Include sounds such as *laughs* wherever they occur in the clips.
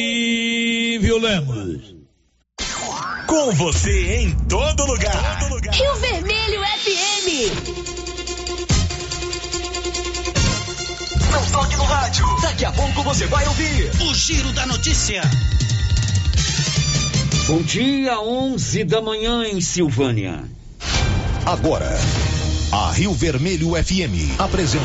E Lemos. Com você em todo lugar. todo lugar. Rio Vermelho FM. Não toque no rádio. Daqui a pouco você vai ouvir o Giro da Notícia. Bom dia, 11 da manhã em Silvânia. Agora, a Rio Vermelho FM apresenta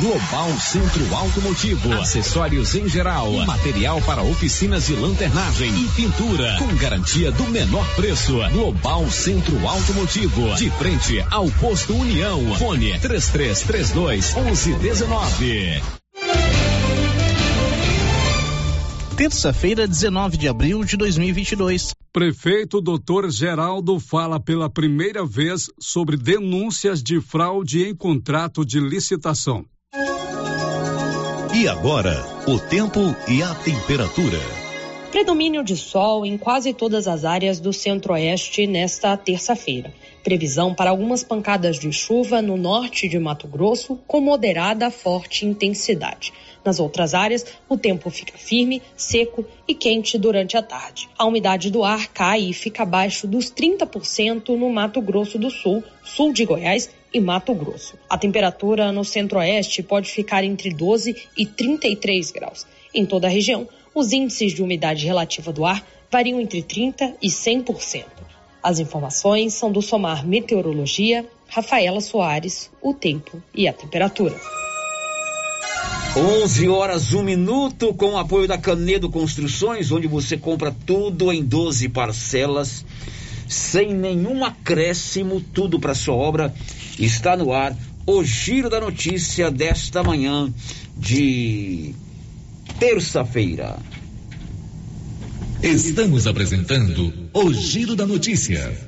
Global Centro Automotivo, acessórios em geral, material para oficinas de lanternagem e pintura, com garantia do menor preço. Global Centro Automotivo, de frente ao posto União. Fone 3332 1119. Terça-feira, 19 de abril de 2022. Prefeito Dr. Geraldo fala pela primeira vez sobre denúncias de fraude em contrato de licitação. E agora, o tempo e a temperatura. Predomínio de sol em quase todas as áreas do centro-oeste nesta terça-feira. Previsão para algumas pancadas de chuva no norte de Mato Grosso, com moderada forte intensidade. Nas outras áreas, o tempo fica firme, seco e quente durante a tarde. A umidade do ar cai e fica abaixo dos 30% no Mato Grosso do Sul, sul de Goiás e Mato Grosso. A temperatura no centro-oeste pode ficar entre 12 e 33 graus. Em toda a região, os índices de umidade relativa do ar variam entre 30 e 100%. As informações são do Somar Meteorologia, Rafaela Soares, o tempo e a temperatura. 11 horas, 1 minuto, com o apoio da Canedo Construções, onde você compra tudo em 12 parcelas, sem nenhum acréscimo, tudo para sua obra Está no ar o Giro da Notícia desta manhã de terça-feira. Estamos apresentando o Giro da Notícia.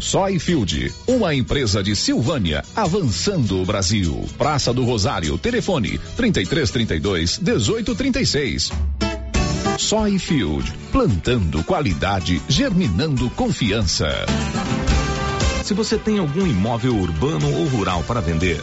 Soyfield, uma empresa de Silvânia, avançando o Brasil. Praça do Rosário, telefone 3332 1836. Soyfield, plantando qualidade, germinando confiança. Se você tem algum imóvel urbano ou rural para vender,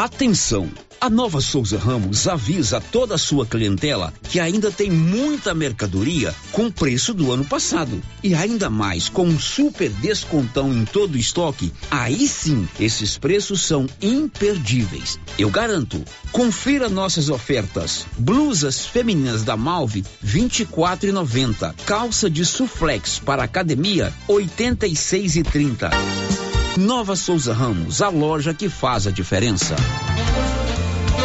Atenção! A Nova Souza Ramos avisa toda a sua clientela que ainda tem muita mercadoria com preço do ano passado. E ainda mais, com um super descontão em todo o estoque, aí sim, esses preços são imperdíveis. Eu garanto. Confira nossas ofertas. Blusas femininas da Malve, R$ 24,90. Calça de suflex para academia, R$ 86,30. Nova Souza Ramos, a loja que faz a diferença.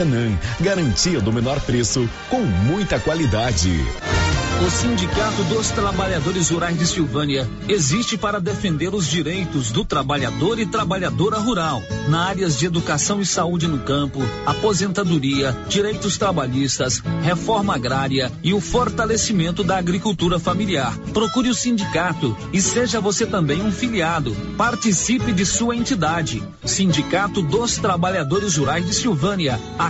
Maracanã. Garantia do menor preço com muita qualidade. O Sindicato dos Trabalhadores Rurais de Silvânia existe para defender os direitos do trabalhador e trabalhadora rural, na áreas de educação e saúde no campo, aposentadoria, direitos trabalhistas, reforma agrária e o fortalecimento da agricultura familiar. Procure o sindicato e seja você também um filiado. Participe de sua entidade. Sindicato dos Trabalhadores Rurais de Silvânia, a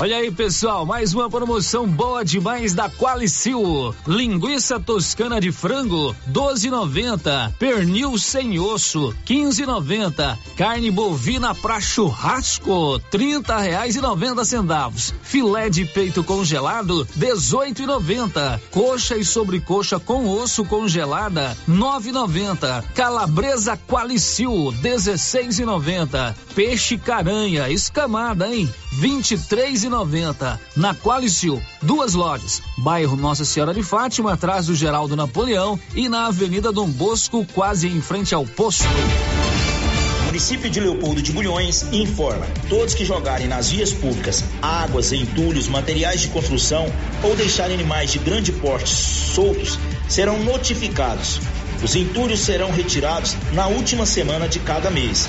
Olha aí, pessoal, mais uma promoção boa demais da Qualicil. Linguiça toscana de frango, 12,90. Pernil sem osso, 15,90. Carne bovina para churrasco, 30 reais e 90 centavos. Filé de peito congelado, 18,90. Coxa e sobrecoxa com osso congelada, 9,90. Calabresa Qualicil, 16,90. Peixe caranha escamada, hein? 23 noventa na Qualicil, duas lojas, bairro Nossa Senhora de Fátima, atrás do Geraldo Napoleão e na Avenida Dom Bosco, quase em frente ao posto. município de Leopoldo de Bulhões informa: todos que jogarem nas vias públicas águas, entulhos, materiais de construção ou deixarem animais de grande porte soltos serão notificados. Os entulhos serão retirados na última semana de cada mês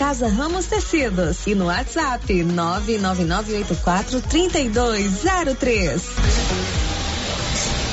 Casa Ramos Tecidos e no WhatsApp 999843203.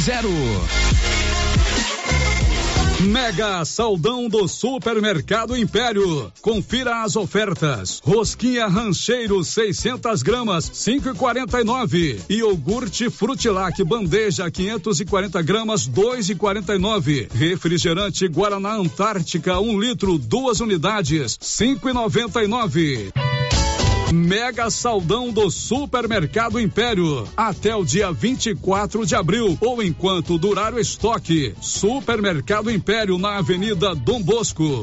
zero. Mega Saldão do Supermercado Império. Confira as ofertas. Rosquinha Rancheiro 600 gramas 5,49. Iogurte Frutilac bandeja 540 gramas 2,49. Refrigerante Guaraná Antártica 1 um litro duas unidades 5,99. Mega Saldão do Supermercado Império. Até o dia 24 de abril ou enquanto durar o estoque. Supermercado Império na Avenida Dom Bosco.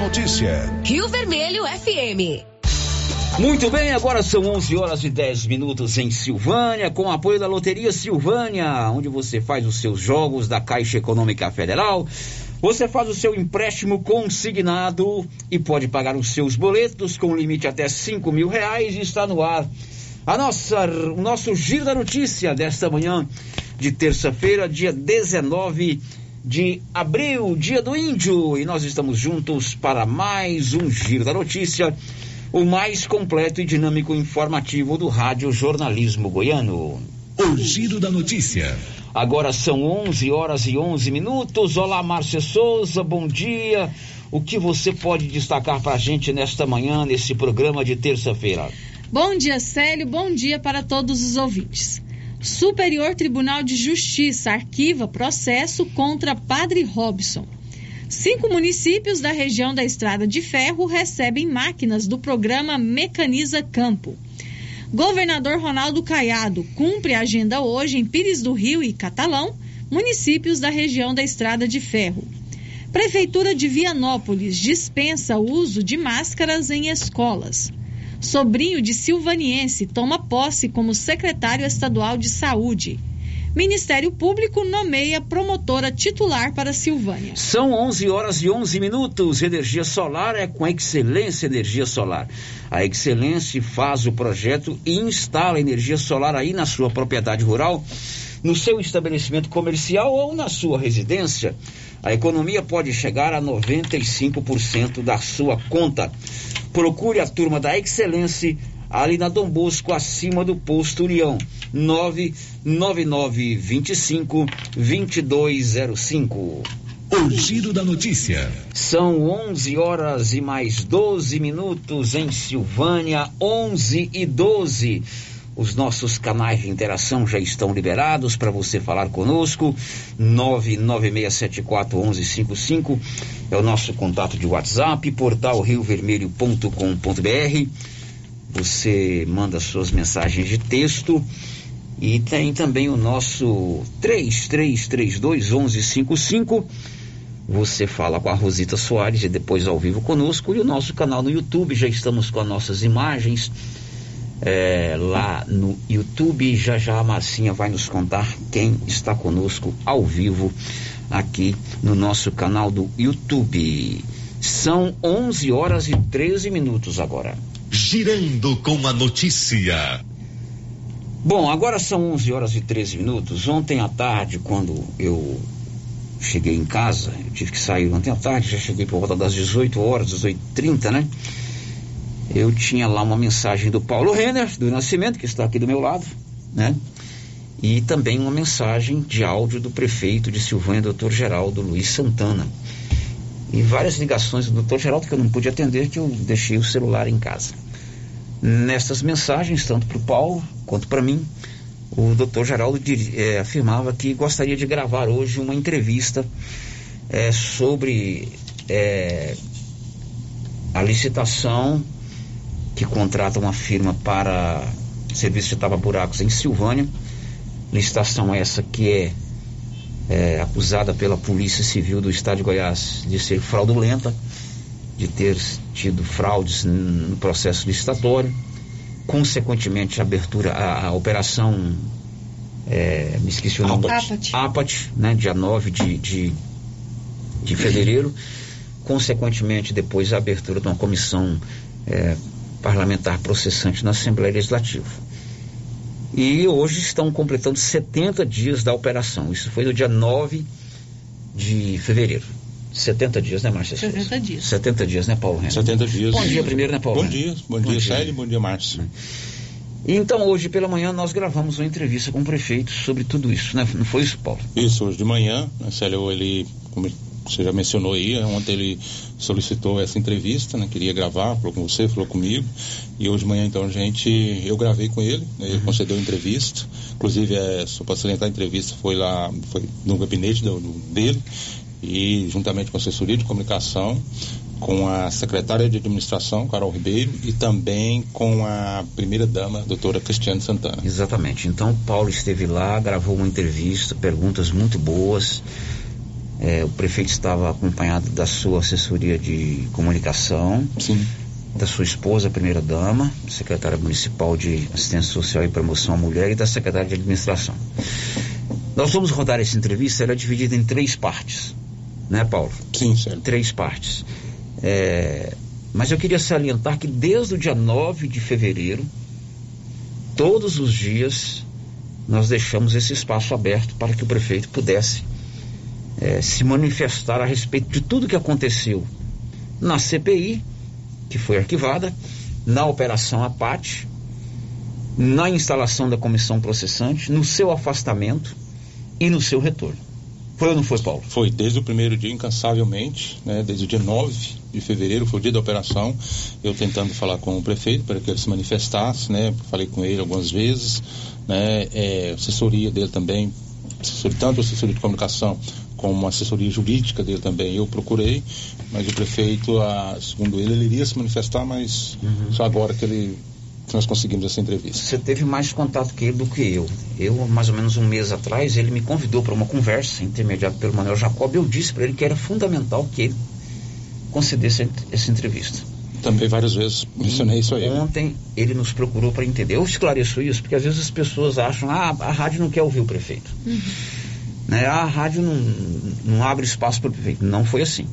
Notícia. Rio Vermelho FM. Muito bem, agora são 11 horas e 10 minutos em Silvânia, com apoio da Loteria Silvânia, onde você faz os seus jogos da Caixa Econômica Federal. Você faz o seu empréstimo consignado e pode pagar os seus boletos com limite até 5 mil reais e está no ar. A nossa, o nosso giro da notícia desta manhã de terça-feira, dia 19 de abril, dia do índio, e nós estamos juntos para mais um giro da notícia, o mais completo e dinâmico informativo do rádio jornalismo goiano. O giro da notícia. Agora são 11 horas e 11 minutos. Olá, Márcia Souza, bom dia. O que você pode destacar para a gente nesta manhã, nesse programa de terça-feira? Bom dia, Célio. Bom dia para todos os ouvintes. Superior Tribunal de Justiça arquiva processo contra Padre Robson. Cinco municípios da região da Estrada de Ferro recebem máquinas do programa Mecaniza Campo. Governador Ronaldo Caiado cumpre a agenda hoje em Pires do Rio e Catalão, municípios da região da Estrada de Ferro. Prefeitura de Vianópolis dispensa o uso de máscaras em escolas sobrinho de silvaniense, toma posse como secretário estadual de saúde. Ministério Público nomeia promotora titular para Silvânia. São 11 horas e 11 minutos. Energia solar é com Excelência Energia Solar. A Excelência faz o projeto e instala energia solar aí na sua propriedade rural, no seu estabelecimento comercial ou na sua residência. A economia pode chegar a 95% da sua conta. Procure a turma da Excelência ali na Dom Bosco, acima do posto União. 99925 2205. O Giro da Notícia. São 11 horas e mais 12 minutos em Silvânia, 11 e 12. Os nossos canais de interação já estão liberados para você falar conosco. 996741155 é o nosso contato de WhatsApp, portal riovermelho.com.br. Você manda suas mensagens de texto e tem também o nosso 33321155. Você fala com a Rosita Soares e depois ao vivo conosco. E o nosso canal no YouTube, já estamos com as nossas imagens é, lá no YouTube. Já já a Marcinha vai nos contar quem está conosco ao vivo aqui no nosso canal do YouTube. São 11 horas e 13 minutos agora. Girando com a notícia. Bom, agora são 11 horas e 13 minutos. Ontem à tarde, quando eu cheguei em casa, eu tive que sair ontem à tarde, já cheguei por volta das 18 horas, 18h30, né? Eu tinha lá uma mensagem do Paulo Renner, do Nascimento, que está aqui do meu lado, né? E também uma mensagem de áudio do prefeito de Silvânia, doutor Geraldo Luiz Santana. E várias ligações do doutor Geraldo que eu não pude atender, que eu deixei o celular em casa. Nessas mensagens, tanto para o Paulo quanto para mim, o doutor Geraldo é, afirmava que gostaria de gravar hoje uma entrevista é, sobre é, a licitação que contrata uma firma para serviço de tapa-buracos em Silvânia. Licitação essa que é, é, acusada pela Polícia Civil do Estado de Goiás de ser fraudulenta, de ter tido fraudes no processo licitatório. Consequentemente, a abertura, a, a operação, é, me esqueci o nome. Apat. Apat, né, dia 9 de, de, de fevereiro, consequentemente depois a abertura de uma comissão é, parlamentar processante na Assembleia Legislativa. E hoje estão completando 70 dias da operação. Isso foi no dia 9 de fevereiro. 70 dias, né, Márcia? 70 dias. 70 dias, né, Paulo Renan? 70 dias. Bom dia primeiro, né, Paulo? Bom dia, bom, bom dia, dia. Célio, bom dia, Márcia. Então, hoje pela manhã, nós gravamos uma entrevista com o prefeito sobre tudo isso, né? Não foi isso, Paulo? Isso, hoje de manhã, né, Célio, ele, você já mencionou aí, ontem ele solicitou essa entrevista, né? Queria gravar, falou com você, falou comigo. E hoje de manhã, então, a gente, eu gravei com ele, né, ele uhum. concedeu entrevista. Inclusive, é, só para salientar, a entrevista foi lá, foi no gabinete do, do, dele e juntamente com a assessoria de comunicação, com a secretária de administração, Carol Ribeiro, e também com a primeira-dama, doutora Cristiane Santana. Exatamente. Então, Paulo esteve lá, gravou uma entrevista, perguntas muito boas. É, o prefeito estava acompanhado da sua assessoria de comunicação. Sim. Da sua esposa, a primeira-dama, secretária municipal de assistência social e promoção à mulher, e da secretária de administração. Nós vamos rodar essa entrevista, ela é dividida em três partes né, Paulo? Sim, certo. Três partes. É, mas eu queria salientar que desde o dia 9 de fevereiro, todos os dias, nós deixamos esse espaço aberto para que o prefeito pudesse é, se manifestar a respeito de tudo que aconteceu na CPI, que foi arquivada, na Operação Apate, na instalação da comissão processante, no seu afastamento e no seu retorno. Foi ou não foi, Paulo? Foi, desde o primeiro dia, incansavelmente, né? Desde o dia 9 de fevereiro, foi o dia da operação, eu tentando falar com o prefeito para que ele se manifestasse, né? Falei com ele algumas vezes, né? É, assessoria dele também, assessoria, tanto assessoria de comunicação como assessoria jurídica dele também, eu procurei, mas o prefeito, a, segundo ele, ele iria se manifestar, mas uhum. só agora que ele que nós conseguimos essa entrevista. Você teve mais contato que ele do que eu. Eu, mais ou menos um mês atrás, ele me convidou para uma conversa intermediada pelo Manuel Jacob. Eu disse para ele que era fundamental que ele concedesse essa entrevista. Também várias vezes mencionei isso aí. Ontem ele nos procurou para entender. Eu esclareço isso porque às vezes as pessoas acham, ah, a rádio não quer ouvir o prefeito. Uhum. Né? A rádio não, não abre espaço para o prefeito. Não foi assim.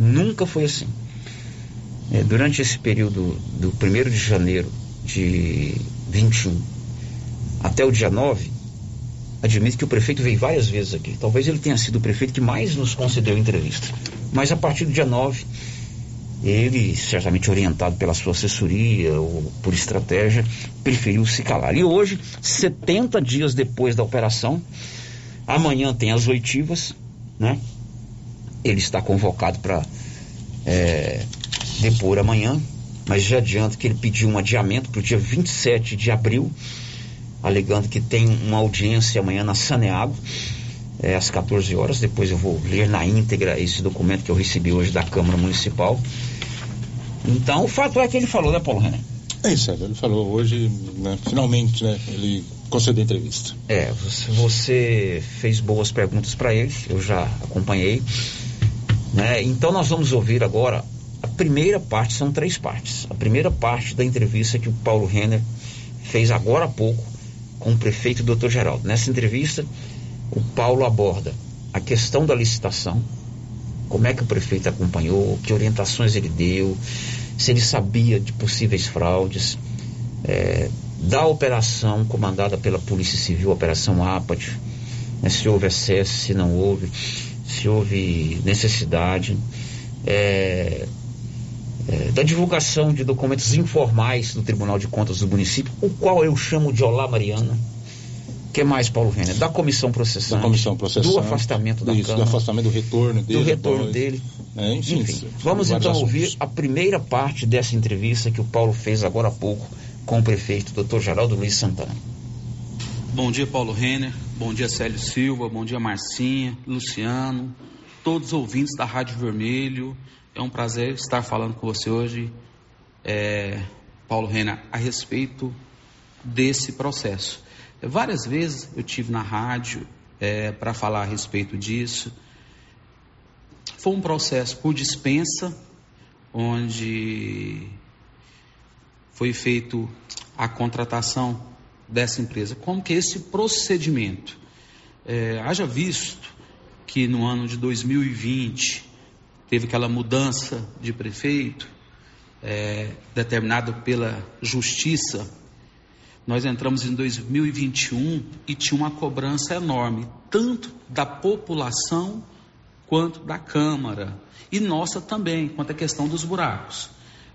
Nunca foi assim. É, durante esse período do 1 de janeiro de 21 até o dia 9, admito que o prefeito veio várias vezes aqui. Talvez ele tenha sido o prefeito que mais nos concedeu entrevista. Mas a partir do dia 9, ele, certamente orientado pela sua assessoria ou por estratégia, preferiu se calar. E hoje, 70 dias depois da operação, amanhã tem as oitivas, né? Ele está convocado para é, depor amanhã, mas já adianto que ele pediu um adiamento para o dia 27 de abril, alegando que tem uma audiência amanhã na Saneago, é, às 14 horas. Depois eu vou ler na íntegra esse documento que eu recebi hoje da Câmara Municipal. Então, o fato é que ele falou, né, Paulo René? É isso, ele falou hoje, né, finalmente, né, ele concedeu entrevista. É, você fez boas perguntas para ele, eu já acompanhei. Né? Então, nós vamos ouvir agora a primeira parte são três partes. A primeira parte da entrevista que o Paulo Renner fez agora há pouco com o prefeito Dr. Geraldo. Nessa entrevista, o Paulo aborda a questão da licitação, como é que o prefeito acompanhou, que orientações ele deu, se ele sabia de possíveis fraudes, é, da operação comandada pela Polícia Civil, Operação APAT, né, se houve excesso, se não houve, se houve necessidade. É, é, da divulgação de documentos informais do Tribunal de Contas do município, o qual eu chamo de Olá Mariana. que mais, Paulo Renner? Da comissão processante. Da comissão processante. Do afastamento da isso, Câmara. Do afastamento, do retorno dele. Do retorno dele. É, enfim, enfim vamos então assuntos. ouvir a primeira parte dessa entrevista que o Paulo fez agora há pouco com o prefeito, doutor Geraldo Luiz Santana. Bom dia, Paulo Renner. Bom dia, Célio Silva. Bom dia, Marcinha, Luciano, todos os ouvintes da Rádio Vermelho é um prazer estar falando com você hoje, é, Paulo Rena, a respeito desse processo. Várias vezes eu tive na rádio é, para falar a respeito disso. Foi um processo por dispensa, onde foi feito a contratação dessa empresa. Como que esse procedimento? É, haja visto que no ano de 2020 teve aquela mudança de prefeito, é, determinado pela justiça, nós entramos em 2021 e tinha uma cobrança enorme, tanto da população quanto da Câmara, e nossa também, quanto à questão dos buracos.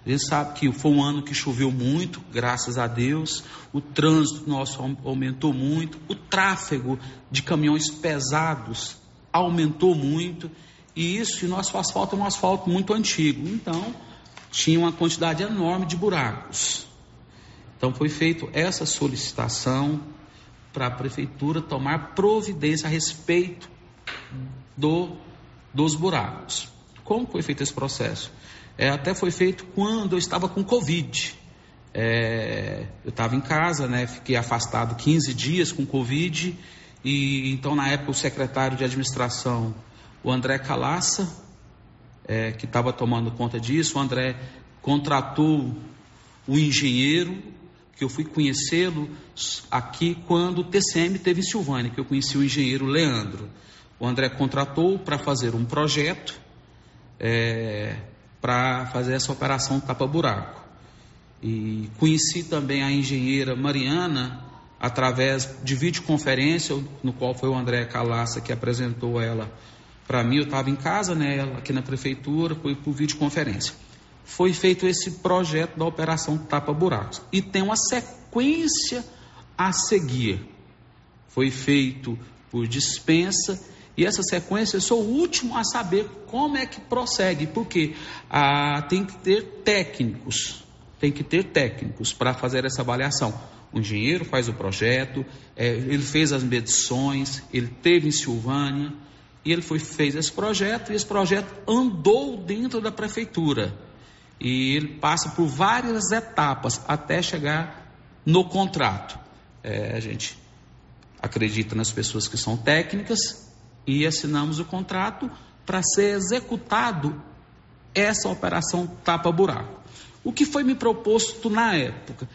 A gente sabe que foi um ano que choveu muito, graças a Deus, o trânsito nosso aumentou muito, o tráfego de caminhões pesados aumentou muito, e isso, e nosso asfalto é um asfalto muito antigo, então tinha uma quantidade enorme de buracos. Então foi feita essa solicitação para a prefeitura tomar providência a respeito do, dos buracos. Como foi feito esse processo? É, até foi feito quando eu estava com Covid. É, eu estava em casa, né, fiquei afastado 15 dias com Covid, e então na época o secretário de administração, o André Calaça, é, que estava tomando conta disso, o André contratou o engenheiro que eu fui conhecê-lo aqui quando o TCM teve em Silvânia, que eu conheci o engenheiro Leandro. O André contratou para fazer um projeto é, para fazer essa operação tapa-buraco. E conheci também a engenheira Mariana através de videoconferência, no qual foi o André Calaça que apresentou ela para mim. Eu estava em casa, né, aqui na prefeitura, foi por videoconferência foi feito esse projeto da operação Tapa Buracos. E tem uma sequência a seguir. Foi feito por dispensa e essa sequência eu sou o último a saber como é que prossegue, porque ah, tem que ter técnicos, tem que ter técnicos para fazer essa avaliação. O engenheiro faz o projeto, é, ele fez as medições, ele teve em Silvânia e ele foi, fez esse projeto e esse projeto andou dentro da prefeitura e ele passa por várias etapas até chegar no contrato. É, a gente acredita nas pessoas que são técnicas e assinamos o contrato para ser executado essa operação tapa-buraco. O que foi me proposto na época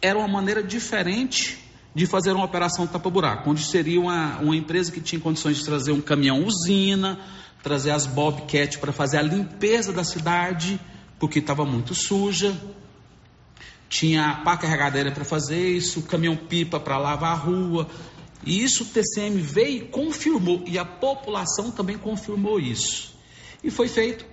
era uma maneira diferente de fazer uma operação tapa-buraco, onde seria uma, uma empresa que tinha condições de trazer um caminhão usina, trazer as Bobcat para fazer a limpeza da cidade porque estava muito suja. Tinha pá carregadeira para fazer isso, caminhão-pipa para lavar a rua. E isso o TCM veio e confirmou, e a população também confirmou isso. E foi feito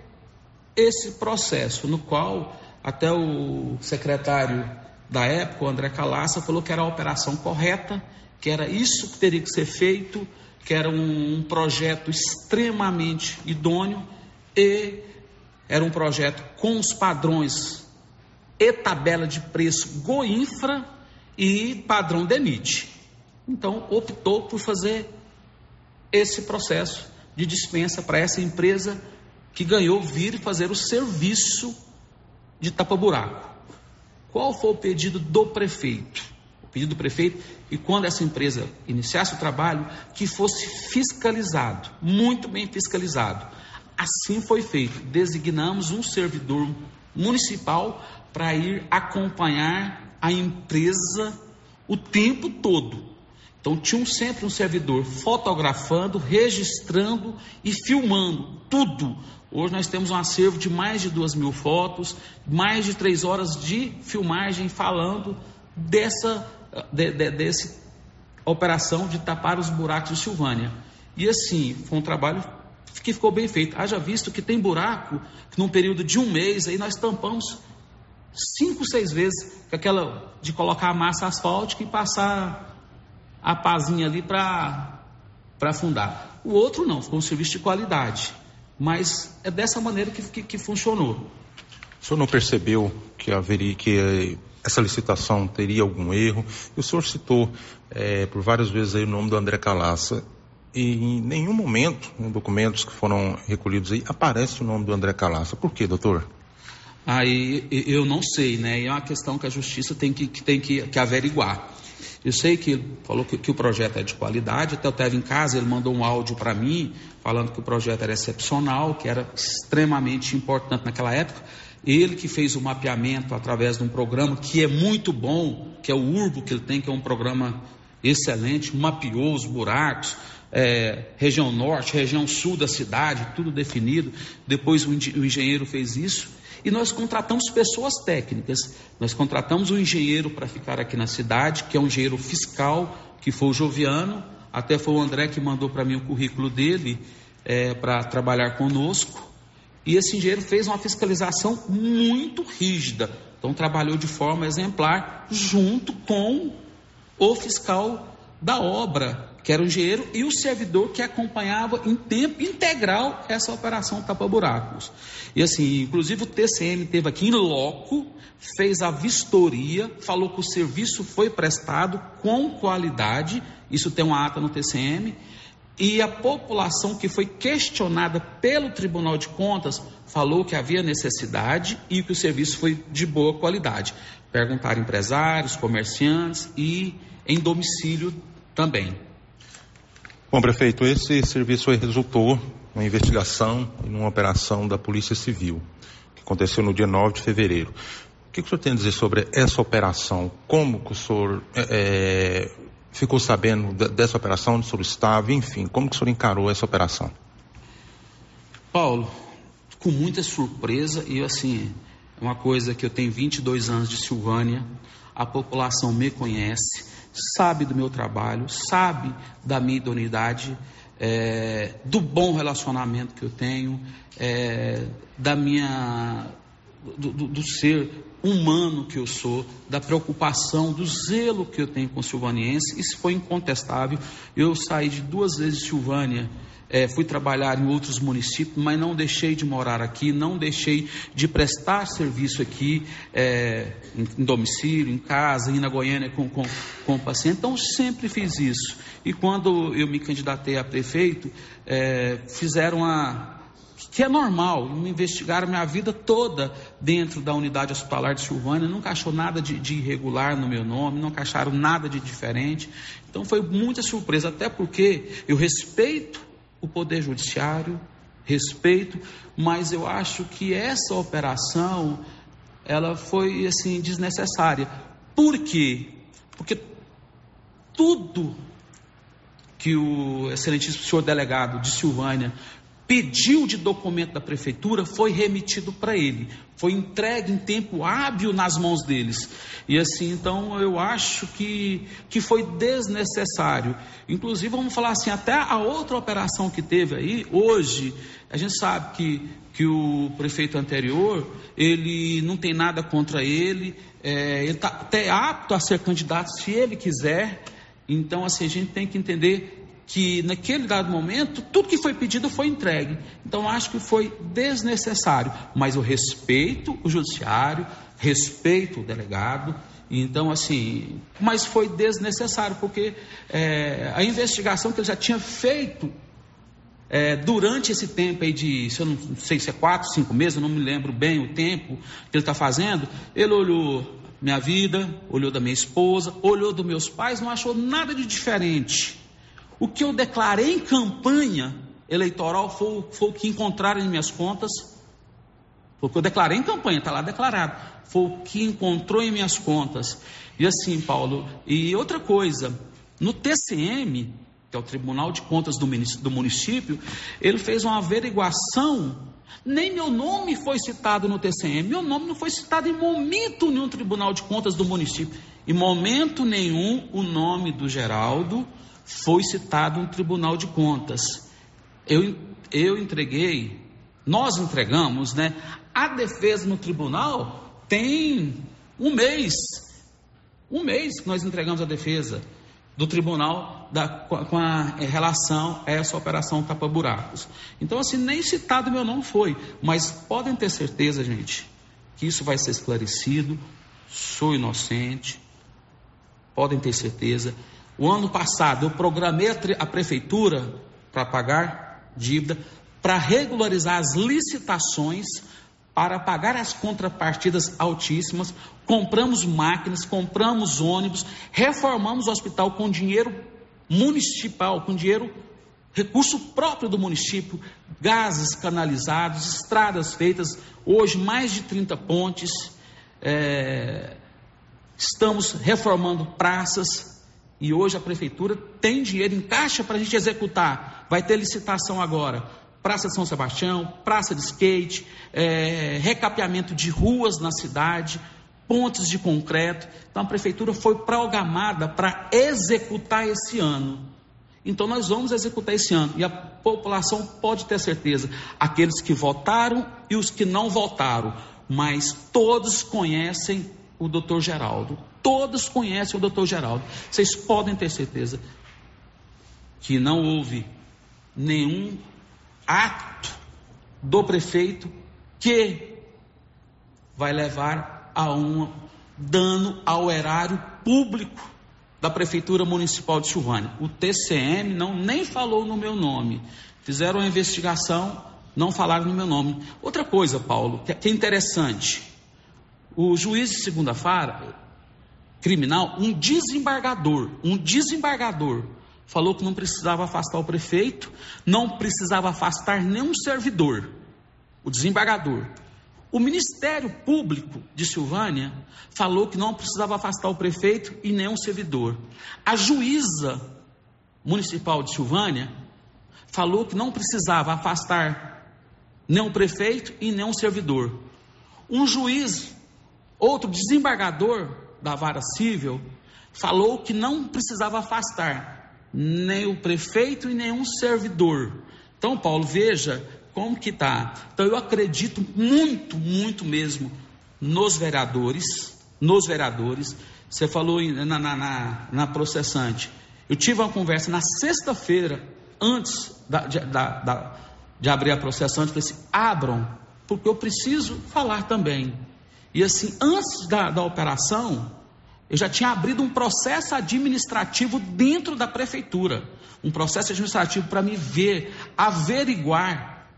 esse processo, no qual até o secretário da época, o André Calaça, falou que era a operação correta, que era isso que teria que ser feito, que era um, um projeto extremamente idôneo e era um projeto com os padrões e tabela de preço Goinfra e padrão DENIT. Então, optou por fazer esse processo de dispensa para essa empresa que ganhou vir fazer o serviço de tapa-buraco. Qual foi o pedido do prefeito? O pedido do prefeito e quando essa empresa iniciasse o trabalho, que fosse fiscalizado, muito bem fiscalizado. Assim foi feito. Designamos um servidor municipal para ir acompanhar a empresa o tempo todo. Então tinha sempre um servidor fotografando, registrando e filmando tudo. Hoje nós temos um acervo de mais de duas mil fotos, mais de três horas de filmagem falando dessa de, de, desse operação de tapar os buracos de Silvânia. E assim, foi um trabalho que ficou bem feito. Haja visto que tem buraco, que num período de um mês, aí nós tampamos cinco, seis vezes, aquela de colocar a massa asfáltica e passar a pazinha ali para afundar. O outro não, ficou um serviço de qualidade. Mas é dessa maneira que, que, que funcionou. O senhor não percebeu que haveria que essa licitação teria algum erro? O senhor citou é, por várias vezes aí o nome do André Calaça e em nenhum momento, em documentos que foram recolhidos aí, aparece o nome do André Calaça. Por quê, doutor? Aí eu não sei, né? É uma questão que a justiça tem que, que tem que, que, averiguar. Eu sei que falou que, que, o projeto é de qualidade, até eu estava em casa, ele mandou um áudio para mim falando que o projeto era excepcional, que era extremamente importante naquela época. Ele que fez o mapeamento através de um programa que é muito bom, que é o Urbo que ele tem, que é um programa excelente, mapeou os buracos, é, região norte, região sul da cidade, tudo definido. Depois o engenheiro fez isso. E nós contratamos pessoas técnicas. Nós contratamos um engenheiro para ficar aqui na cidade, que é um engenheiro fiscal, que foi o Joviano. Até foi o André que mandou para mim o currículo dele é, para trabalhar conosco. E esse engenheiro fez uma fiscalização muito rígida. Então trabalhou de forma exemplar junto com o fiscal da obra, que era o engenheiro, e o servidor que acompanhava em tempo integral essa operação tapa-buracos. E assim, inclusive o TCM teve aqui em loco, fez a vistoria, falou que o serviço foi prestado com qualidade, isso tem uma ata no TCM, e a população que foi questionada pelo Tribunal de Contas falou que havia necessidade e que o serviço foi de boa qualidade. Perguntaram empresários, comerciantes e em domicílio também. Bom, prefeito, esse serviço resultou numa investigação e numa operação da Polícia Civil, que aconteceu no dia 9 de fevereiro. O que, que o senhor tem a dizer sobre essa operação? Como que o senhor é, ficou sabendo dessa operação, onde o senhor estava, enfim, como que o senhor encarou essa operação? Paulo, com muita surpresa e assim, é uma coisa que eu tenho 22 anos de Silvânia, a população me conhece, sabe do meu trabalho, sabe da minha idoneidade, é, do bom relacionamento que eu tenho, é, da minha do, do, do, ser humano que eu sou, da preocupação, do zelo que eu tenho com o silvaniense, isso foi incontestável. Eu saí de duas vezes de Silvânia é, fui trabalhar em outros municípios, mas não deixei de morar aqui, não deixei de prestar serviço aqui, é, em, domicílio, em casa, em na Goiânia com, com, com o paciente. Então, sempre fiz isso. E quando eu me candidatei a prefeito, é, fizeram a. Que é normal, me investigaram minha vida toda dentro da unidade hospitalar de Silvânia, nunca achou nada de, de irregular no meu nome, nunca acharam nada de diferente. Então foi muita surpresa, até porque eu respeito o Poder Judiciário, respeito, mas eu acho que essa operação ela foi assim desnecessária. Por quê? Porque tudo que o excelentíssimo senhor delegado de Silvânia pediu de documento da prefeitura foi remetido para ele, foi entregue em tempo hábil nas mãos deles. E assim, então eu acho que, que foi desnecessário. Inclusive, vamos falar assim, até a outra operação que teve aí, hoje, a gente sabe que, que o prefeito anterior, ele não tem nada contra ele, é, ele está até apto a ser candidato se ele quiser. Então, assim, a gente tem que entender que naquele dado momento tudo que foi pedido foi entregue. Então acho que foi desnecessário, mas eu respeito o judiciário, respeito o delegado. Então assim, mas foi desnecessário porque é, a investigação que ele já tinha feito é, durante esse tempo aí de, se eu não sei se é quatro, cinco meses, eu não me lembro bem o tempo que ele está fazendo, ele olhou minha vida, olhou da minha esposa, olhou dos meus pais, não achou nada de diferente o que eu declarei em campanha eleitoral foi, foi o que encontraram em minhas contas. Foi o que eu declarei em campanha, está lá declarado. Foi o que encontrou em minhas contas. E assim, Paulo, e outra coisa, no TCM, que é o Tribunal de Contas do município, ele fez uma averiguação. Nem meu nome foi citado no TCM, meu nome não foi citado em momento nenhum Tribunal de Contas do município. Em momento nenhum, o nome do Geraldo foi citado no Tribunal de Contas. Eu, eu entreguei, nós entregamos, né? A defesa no tribunal tem um mês. Um mês que nós entregamos a defesa do tribunal da, com a em relação a essa operação tapa-buracos. Então, assim, nem citado meu nome foi, mas podem ter certeza, gente, que isso vai ser esclarecido. Sou inocente, podem ter certeza. O ano passado eu programei a prefeitura para pagar dívida, para regularizar as licitações, para pagar as contrapartidas altíssimas, compramos máquinas, compramos ônibus, reformamos o hospital com dinheiro municipal, com dinheiro, recurso próprio do município, gases canalizados, estradas feitas, hoje mais de 30 pontes, é, estamos reformando praças, E hoje a prefeitura tem dinheiro em caixa para a gente executar. Vai ter licitação agora. Praça São Sebastião, praça de skate, é, recapeamento de ruas na cidade, pontes de concreto. Então a prefeitura foi programada para executar esse ano. Então nós vamos executar esse ano e a população pode ter certeza, aqueles que votaram e os que não votaram, mas todos conhecem o doutor Geraldo. Todos conhecem o doutor Geraldo. Vocês podem ter certeza que não houve nenhum ato do prefeito que vai levar a um dano ao erário público da Prefeitura Municipal de Silvânia. O TCM não nem falou no meu nome. Fizeram a investigação, não falaram no meu nome. Outra coisa, Paulo, que é interessante. O juiz de segunda-feira, criminal, um desembargador, um desembargador, falou que não precisava afastar o prefeito, não precisava afastar nenhum servidor. O desembargador. O Ministério Público de Silvânia falou que não precisava afastar o prefeito e nenhum servidor. A juíza municipal de Silvânia falou que não precisava afastar nenhum prefeito e nenhum servidor. Um juiz, outro desembargador da vara civil, falou que não precisava afastar nem o prefeito e nenhum servidor. Então, Paulo, veja como que está? Então eu acredito muito, muito mesmo nos vereadores, nos vereadores. Você falou na, na, na, na processante. Eu tive uma conversa na sexta-feira, antes da, de, da, da, de abrir a processante, falei assim, abram, porque eu preciso falar também. E assim, antes da, da operação, eu já tinha abrido um processo administrativo dentro da prefeitura. Um processo administrativo para me ver, averiguar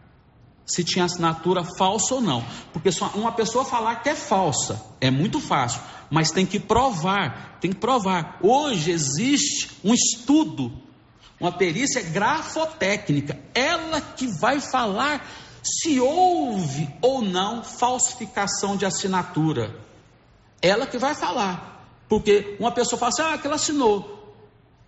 se tinha assinatura falsa ou não. Porque só uma pessoa falar que é falsa é muito fácil, mas tem que provar, tem que provar. Hoje existe um estudo, uma perícia grafotécnica, ela que vai falar se houve ou não falsificação de assinatura. Ela que vai falar. Porque uma pessoa fala assim, ah, que ela assinou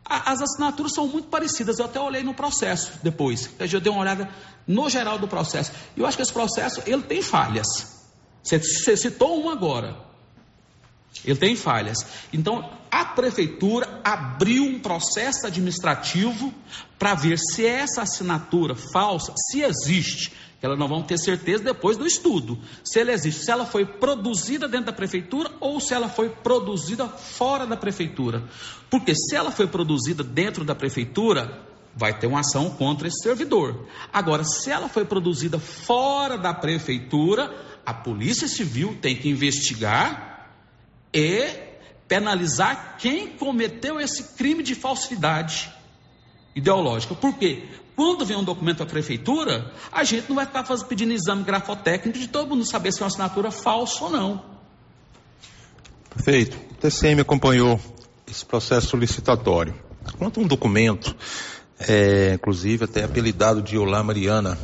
as assinaturas são muito parecidas. Eu até olhei no processo depois. Eu dei uma olhada no geral do processo. E eu acho que esse processo ele tem falhas. Você, citou um agora. Ele tem falhas. Então, a prefeitura abriu um processo administrativo para ver se essa assinatura falsa, se existe, elas não vão ter certeza depois do estudo, se ela existe, se ela foi produzida dentro da prefeitura ou se ela foi produzida fora da prefeitura. Porque se ela foi produzida dentro da prefeitura, vai ter uma ação contra esse servidor. Agora, se ela foi produzida fora da prefeitura, a Polícia Civil tem que investigar e penalizar quem cometeu esse crime de falsidade ideológica. Por quê? Quando vem um documento da prefeitura, a gente não vai ficar fazendo, pedindo exame grafotécnico de todo mundo saber se é uma assinatura falsa ou não. Perfeito. O TCM acompanhou esse processo licitatório. Quanto a um documento, é, inclusive até apelidado de Olá Mariana,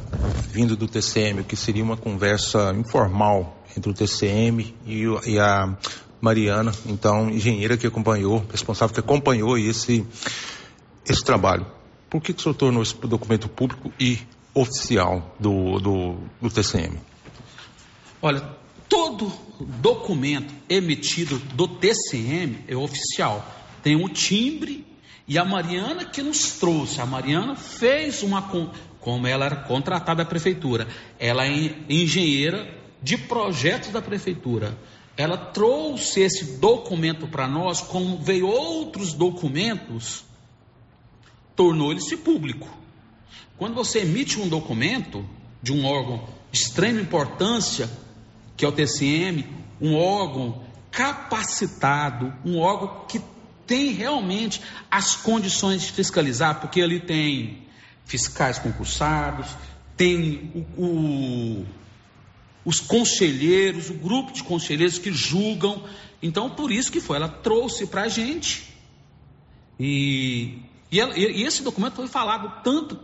vindo do TCM, que seria uma conversa informal entre o TCM e, e a Mariana, então engenheira que acompanhou, responsável que acompanhou esse, esse trabalho. Por que, que o senhor tornou esse documento público e oficial do, do, do TCM? Olha, todo documento emitido do TCM é oficial. Tem um timbre e a Mariana que nos trouxe. A Mariana fez uma. Como ela era contratada da prefeitura, ela é engenheira de projetos da prefeitura. Ela trouxe esse documento para nós, como veio outros documentos tornou-se público. Quando você emite um documento de um órgão de extrema importância, que é o TCM, um órgão capacitado, um órgão que tem realmente as condições de fiscalizar, porque ali tem fiscais concursados, tem o, o, os conselheiros, o grupo de conselheiros que julgam. Então, por isso que foi, ela trouxe para a gente. E e, ela, e, esse documento foi falado tanto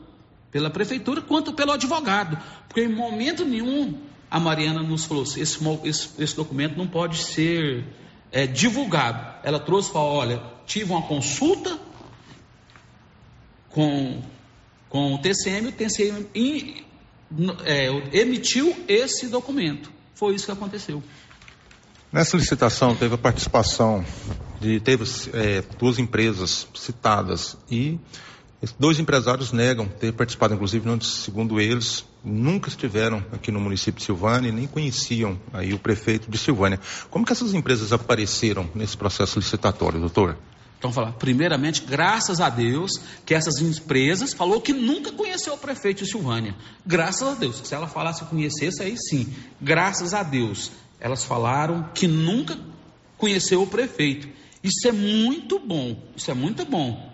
pela prefeitura quanto pelo advogado, porque em momento nenhum a Mariana nos falou: esse, esse, esse documento não pode ser é, divulgado. Ela trouxe e falou: olha, tive uma consulta com, com o TCM, o TCM é, emitiu esse documento. Foi isso que aconteceu. Nessa licitação teve a participação de teve é, duas empresas citadas e dois empresários negam ter participado, inclusive, segundo eles, nunca estiveram aqui no município de Silvânia e nem conheciam aí o prefeito de Silvânia. Como que essas empresas apareceram nesse processo licitatório, doutor? Então, falar, primeiramente, graças a Deus que essas empresas falou que nunca conheceu o prefeito de Silvânia. Graças a Deus. Se ela falasse que conhecesse, aí sim. Graças a Deus. Elas falaram que nunca conheceu o prefeito. Isso é muito bom. Isso é muito bom.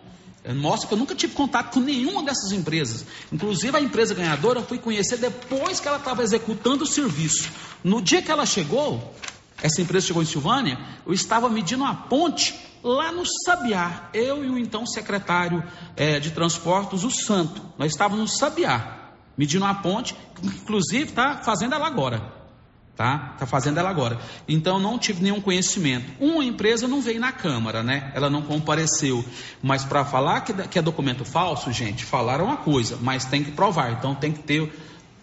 Mostra que eu nunca tive contato com nenhuma dessas empresas. Inclusive a empresa ganhadora eu fui conhecer depois que ela estava executando o serviço. No dia que ela chegou, essa empresa chegou em Silvânia, eu estava medindo uma ponte lá no Sabiá. Eu e o então secretário é, de transportes, o Santo. Nós estávamos no Sabiá, medindo uma ponte, inclusive está fazendo ela agora tá? Tá fazendo ela agora. Então não tive nenhum conhecimento. Uma empresa não veio na Câmara, né? Ela não compareceu. Mas para falar que, que é documento falso, gente, falaram uma coisa, mas tem que provar. Então tem que ter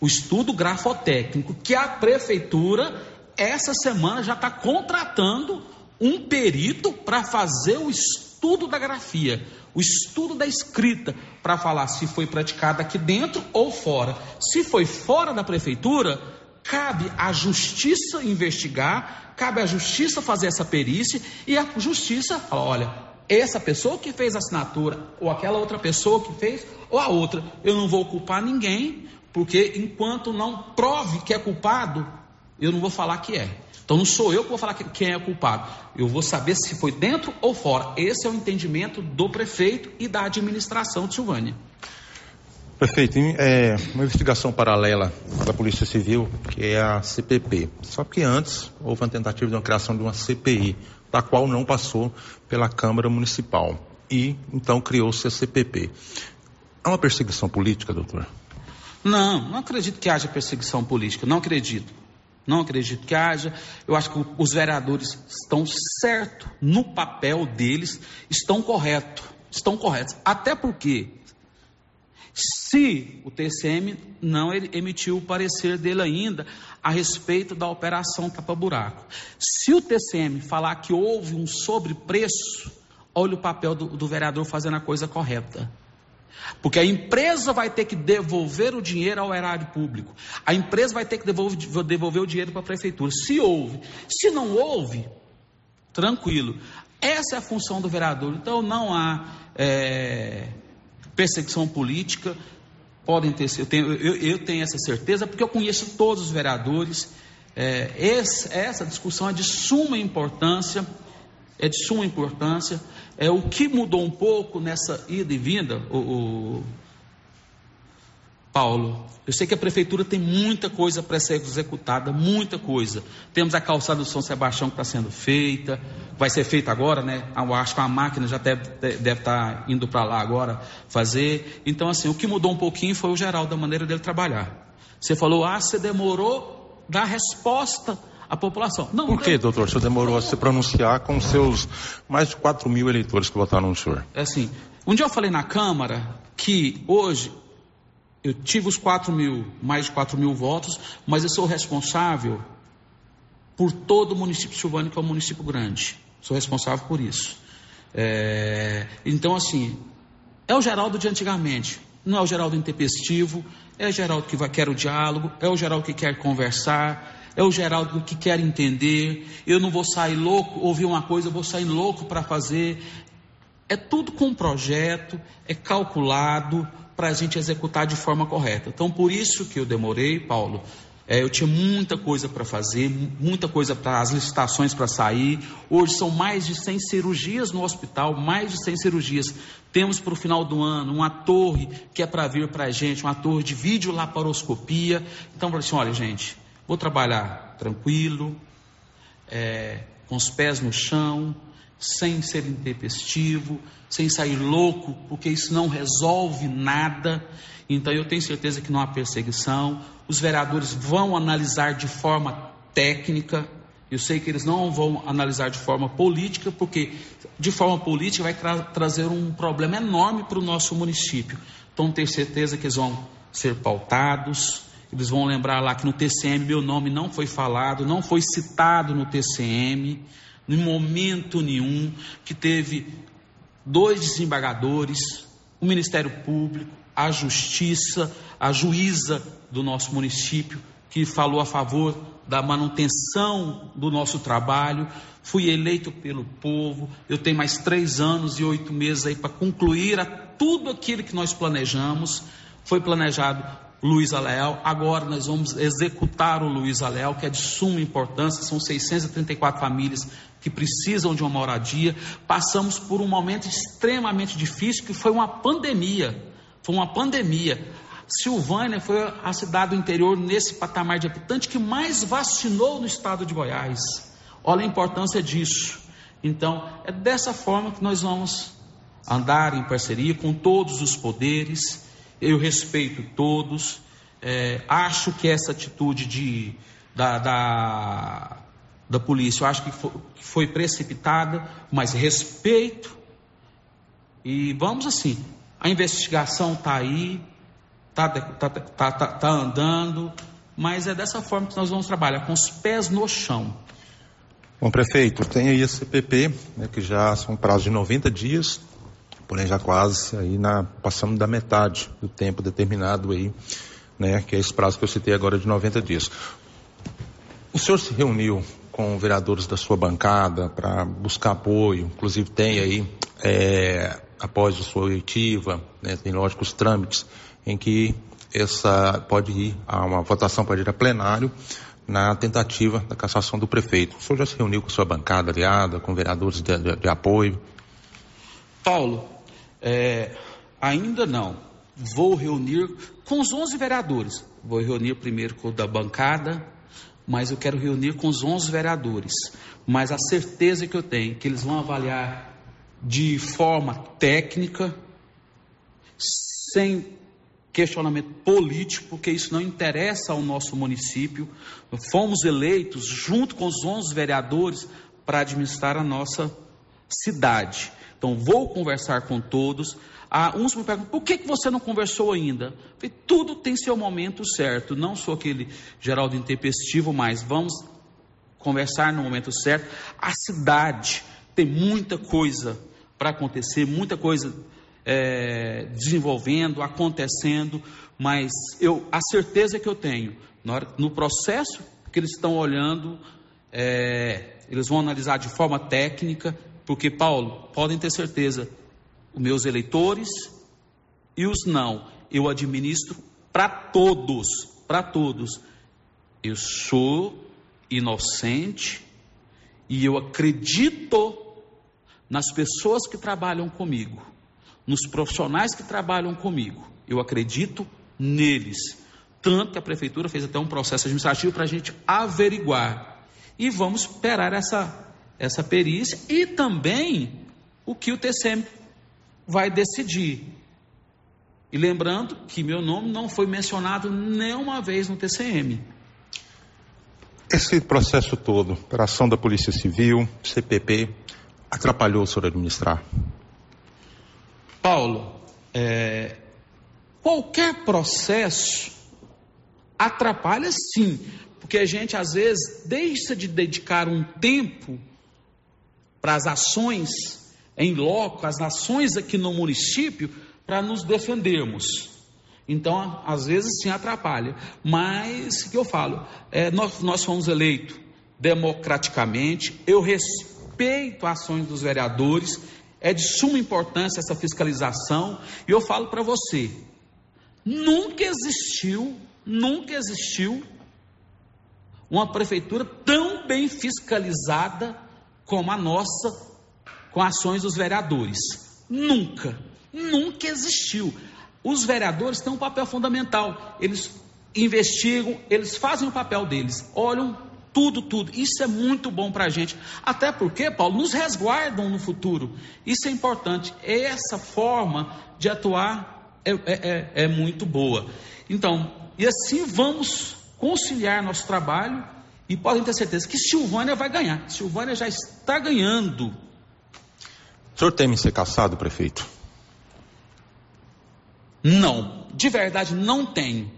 o estudo grafotécnico que a prefeitura essa semana já está contratando um perito para fazer o estudo da grafia, o estudo da escrita, para falar se foi praticado aqui dentro ou fora. Se foi fora da prefeitura, Cabe à justiça investigar, cabe à justiça fazer essa perícia e a justiça fala: olha, essa pessoa que fez a assinatura, ou aquela outra pessoa que fez, ou a outra, eu não vou culpar ninguém, porque enquanto não prove que é culpado, eu não vou falar que é. Então não sou eu que vou falar quem é culpado. Eu vou saber se foi dentro ou fora. Esse é o entendimento do prefeito e da administração de Silvânia. Prefeito, é uma investigação paralela da Polícia Civil, que é a CPP. Só que antes houve uma tentativa de uma criação de uma CPI, da qual não passou pela Câmara Municipal. E então criou-se a CPP. Há uma perseguição política, doutor? Não, não acredito que haja perseguição política, não acredito. Não acredito que haja. Eu acho que os vereadores estão certos no papel deles, estão corretos. Estão corretos. Até porque se o TCM não emitiu o parecer dele ainda a respeito da operação tapa-buraco. Se o TCM falar que houve um sobrepreço, olha o papel do, do vereador fazendo a coisa correta. Porque a empresa vai ter que devolver o dinheiro ao erário público. A empresa vai ter que devolver, devolver o dinheiro para a prefeitura. Se houve. Se não houve, tranquilo. Essa é a função do vereador. Então não há. É perseguição política, podem ter, eu tenho, eu, eu tenho essa certeza, porque eu conheço todos os vereadores. É, esse, essa discussão é de suma importância, é de suma importância. É o que mudou um pouco nessa ida e vinda, o, o Paulo, eu sei que a prefeitura tem muita coisa para ser executada, muita coisa. Temos a calçada do São Sebastião que está sendo feita, vai ser feita agora, né? Eu acho que a máquina já deve, deve estar tá indo para lá agora fazer. Então, assim, o que mudou um pouquinho foi o geral, da maneira dele trabalhar. Você falou, ah, você demorou dar resposta à população. Não, Por que, doutor? Você demorou a se pronunciar com seus mais de 4 mil eleitores que votaram no senhor? É assim, um dia eu falei na Câmara que hoje eu tive os 4 mil, mais de 4 mil votos, mas eu sou responsável por todo o município silvânico, que é um município grande. Sou responsável por isso. É, então, assim, é o Geraldo de antigamente. Não é o Geraldo intempestivo, é o Geraldo que vai, quer o diálogo, é o Geraldo que quer conversar, é o Geraldo que quer entender. Eu não vou sair louco, ouvir uma coisa, eu vou sair louco para fazer. É tudo com projeto, é calculado, para a gente executar de forma correta. Então, por isso que eu demorei, Paulo. É, eu tinha muita coisa para fazer, muita coisa para as licitações para sair. Hoje são mais de 100 cirurgias no hospital, mais de 100 cirurgias. Temos para o final do ano uma torre que é para vir para a gente, uma torre de videolaparoscopia. Então, eu assim: olha, gente, vou trabalhar tranquilo, é, com os pés no chão, sem ser intempestivo, sem sair louco, porque isso não resolve nada. Então eu tenho certeza que não há perseguição. Os vereadores vão analisar de forma técnica. Eu sei que eles não vão analisar de forma política, porque de forma política vai tra trazer um problema enorme para o nosso município. Então, ter certeza que eles vão ser pautados, eles vão lembrar lá que no TCM meu nome não foi falado, não foi citado no TCM, em momento nenhum, que teve dois desembargadores, o Ministério Público, a Justiça, a juíza do nosso município, que falou a favor da manutenção do nosso trabalho. Fui eleito pelo povo. Eu tenho mais três anos e oito meses aí para concluir tudo aquilo que nós planejamos. Foi planejado Luiz Aleal. Agora nós vamos executar o Luiz Aleal, que é de suma importância. São 634 famílias que precisam de uma moradia. Passamos por um momento extremamente difícil, que foi uma pandemia. Foi uma pandemia. Silvânia foi a cidade do interior nesse patamar de habitante que mais vacinou no estado de Goiás. Olha a importância disso. Então, é dessa forma que nós vamos andar em parceria com todos os poderes. Eu respeito todos. É, acho que essa atitude de, da, da, da polícia, eu acho que foi, que foi precipitada, mas respeito. E vamos assim. A investigação está aí, está tá, tá, tá, tá, andando, mas é dessa forma que nós vamos trabalhar, com os pés no chão. Bom, prefeito, tem aí a CPP, né, que já são prazo de 90 dias, porém já quase aí na, passamos da metade do tempo determinado aí, né, que é esse prazo que eu citei agora de 90 dias. O senhor se reuniu com vereadores da sua bancada para buscar apoio, inclusive tem aí, é, após a sua oitiva, né, tem lógico os trâmites em que essa pode ir a uma votação pode ir a plenário na tentativa da cassação do prefeito. O senhor já se reuniu com sua bancada aliada, com vereadores de, de, de apoio? Paulo, é, ainda não. Vou reunir com os 11 vereadores. Vou reunir primeiro com o da bancada, mas eu quero reunir com os 11 vereadores. Mas a certeza que eu tenho é que eles vão avaliar de forma técnica, sem questionamento político, porque isso não interessa ao nosso município. Fomos eleitos junto com os 11 vereadores para administrar a nossa cidade. Então, vou conversar com todos. Ah, uns me perguntam, por que, que você não conversou ainda? Falei, tudo tem seu momento certo. Não sou aquele Geraldo intempestivo, mas vamos conversar no momento certo. A cidade tem muita coisa para acontecer, muita coisa é, desenvolvendo, acontecendo, mas eu, a certeza que eu tenho, hora, no processo que eles estão olhando, é, eles vão analisar de forma técnica, porque, Paulo, podem ter certeza, os meus eleitores e os não, eu administro para todos, para todos. Eu sou inocente e eu acredito nas pessoas que trabalham comigo nos profissionais que trabalham comigo. Eu acredito neles. Tanto que a prefeitura fez até um processo administrativo para a gente averiguar. E vamos esperar essa, essa perícia e também o que o TCM vai decidir. E lembrando que meu nome não foi mencionado nenhuma vez no TCM. Esse processo todo, operação da Polícia Civil, CPP, atrapalhou o senhor administrar? Paulo, é, qualquer processo atrapalha sim, porque a gente às vezes deixa de dedicar um tempo para as ações em loco, as ações aqui no município, para nos defendermos. Então, às vezes sim atrapalha. Mas, o que eu falo? É, nós, nós fomos eleitos democraticamente, eu respeito as ações dos vereadores, é de suma importância essa fiscalização. E eu falo para você: nunca existiu, nunca existiu uma prefeitura tão bem fiscalizada como a nossa, com ações dos vereadores. Nunca, nunca existiu. Os vereadores têm um papel fundamental. Eles investigam, eles fazem o papel deles, olham tudo, tudo. Isso é muito bom para a gente. Até porque, Paulo, nos resguardam no futuro. Isso é importante. Essa forma de atuar é, é, é, é muito boa. Então, e assim vamos conciliar nosso trabalho e podem ter certeza que Silvânia vai ganhar. Silvânia já está ganhando. O senhor teme ser caçado, prefeito? Não, de verdade não tenho.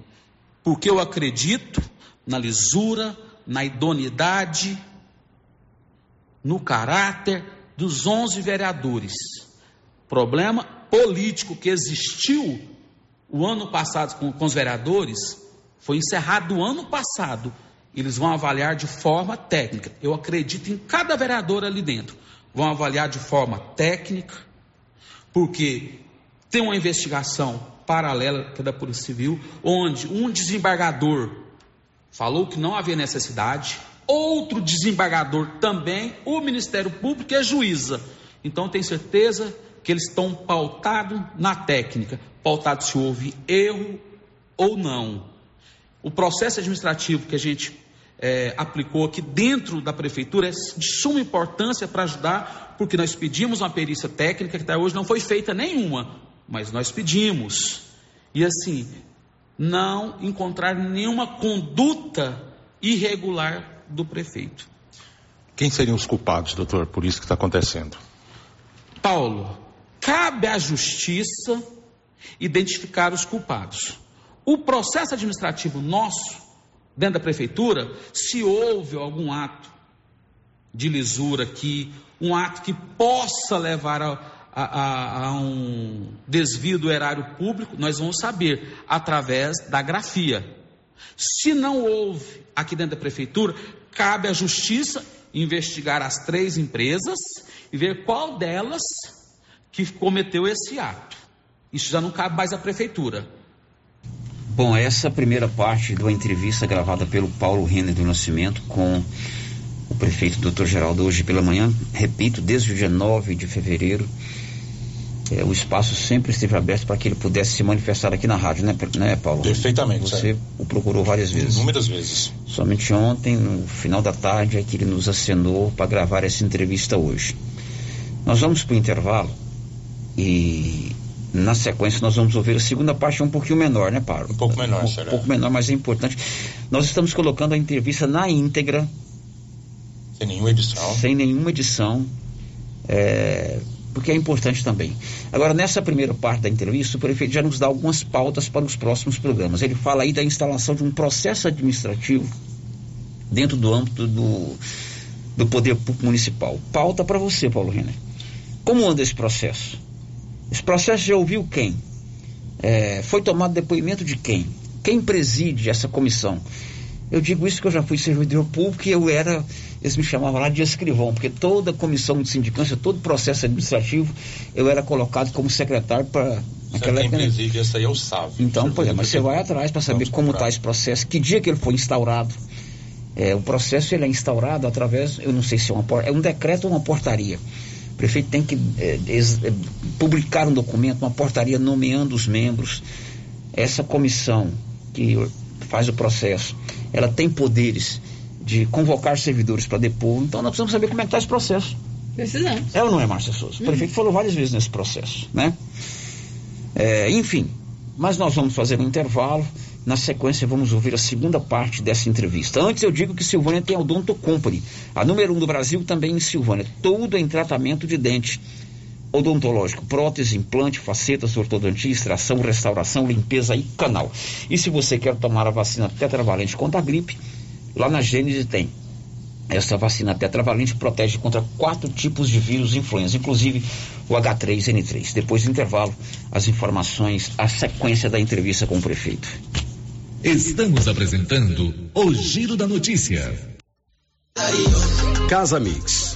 Porque eu acredito na lisura, na idoneidade, no caráter dos 11 vereadores. Problema político que existiu o ano passado com, com os vereadores foi encerrado o ano passado. Eles vão avaliar de forma técnica. Eu acredito em cada vereador ali dentro. Vão avaliar de forma técnica, porque tem uma investigação paralela que é da Polícia Civil, onde um desembargador falou que não havia necessidade, outro desembargador também, o Ministério Público e a juíza. Então, tenho certeza que eles estão pautados na técnica, pautados se houve erro ou não. O processo administrativo que a gente é, aplicou aqui dentro da prefeitura é de suma importância para ajudar, porque nós pedimos uma perícia técnica que até hoje não foi feita nenhuma, mas nós pedimos. E assim, não encontrar nenhuma conduta irregular do prefeito. Quem seriam os culpados, doutor, por isso que está acontecendo? Paulo, cabe à justiça identificar os culpados. O processo administrativo nosso, dentro da prefeitura, se houve algum ato de lisura aqui, um ato que possa levar a, a, a, um desvio do erário público, nós vamos saber através da grafia. Se não houve aqui dentro da prefeitura, cabe à justiça investigar as três empresas e ver qual delas que cometeu esse ato. Isso já não cabe mais à prefeitura. Bom, essa primeira parte uma entrevista gravada pelo Paulo Renner do Nascimento com o prefeito Dr. Geraldo hoje pela manhã, repito, desde o dia 9 de fevereiro, é, o espaço sempre esteve aberto para que ele pudesse se manifestar aqui na rádio, né, né Paulo? Perfeitamente. Você o procurou várias vezes. Inúmeras vezes. Somente ontem, no final da tarde, é que ele nos acenou para gravar essa entrevista hoje. Nós vamos para o intervalo e na sequência nós vamos ouvir a segunda parte, um pouquinho menor, né, Paulo? Um pouco menor, um, será? Um pouco menor, mas é importante. Nós estamos colocando a entrevista na íntegra. Sem nenhuma edição. Sem nenhuma edição. É, porque é importante também. Agora, nessa primeira parte da entrevista, o prefeito já nos dá algumas pautas para os próximos programas. Ele fala aí da instalação de um processo administrativo dentro do âmbito do, do poder público municipal. Pauta para você, Paulo Renner. Como anda esse processo? Esse processo já ouviu quem? É, foi tomado depoimento de quem? Quem preside essa comissão? Eu digo isso que eu já fui servidor público e eu era, eles me chamavam lá de escrivão, porque toda comissão de sindicância, todo processo administrativo, eu era colocado como secretário para aquela quem preside essa aí é o SAV. Então, pois é, mas você vai atrás para saber como está esse processo, que dia que ele foi instaurado. É, o processo ele é instaurado através, eu não sei se é uma é um decreto ou uma portaria. O prefeito tem que é, é, publicar um documento, uma portaria nomeando os membros. Essa comissão que faz o processo, ela tem poderes de convocar servidores para depor, então nós precisamos saber como é que está esse processo. Precisamos. É ou não é, Márcia Souza? O Uhum. prefeito falou várias vezes nesse processo, né? É, enfim, mas nós vamos fazer um intervalo. Na sequência, vamos ouvir a segunda parte dessa entrevista. Antes, eu digo que Silvânia tem a Odonto Company, a número um do Brasil também em Silvânia. Tudo em tratamento de dente odontológico, prótese, implante, facetas, ortodontia, extração, restauração, limpeza e canal. E se você quer tomar a vacina tetravalente contra a gripe, lá na Gênese tem. Essa vacina tetravalente protege contra quatro tipos de vírus influenza, inclusive o H3N3. Depois do intervalo, as informações, a sequência da entrevista com o prefeito. Estamos apresentando o Giro da Notícia. Casa Mix,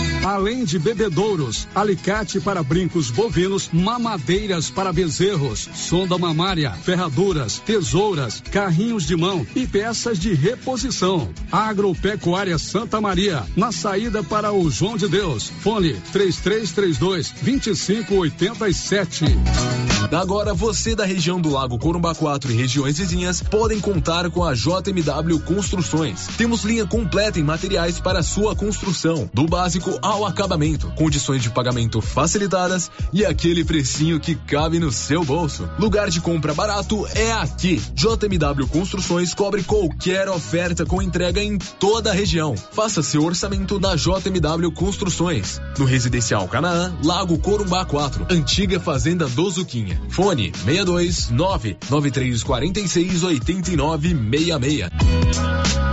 Além de bebedouros, alicate para brincos bovinos, mamadeiras para bezerros, sonda mamária, ferraduras, tesouras, carrinhos de mão e peças de reposição. Agropecuária Santa Maria, na saída para o João de Deus. Fone 3332 2587. Agora você da região do Lago Corumbá 4 e regiões vizinhas podem contar com a JMW Construções. Temos linha completa em materiais para sua construção, do básico ao acabamento, condições de pagamento facilitadas e aquele precinho que cabe no seu bolso. Lugar de compra barato é aqui. JMW Construções cobre qualquer oferta com entrega em toda a região. Faça seu orçamento na JMW Construções. No Residencial Canaã, Lago Corumbá 4, antiga Fazenda do Zuquinha. Fone 62 99346 8966.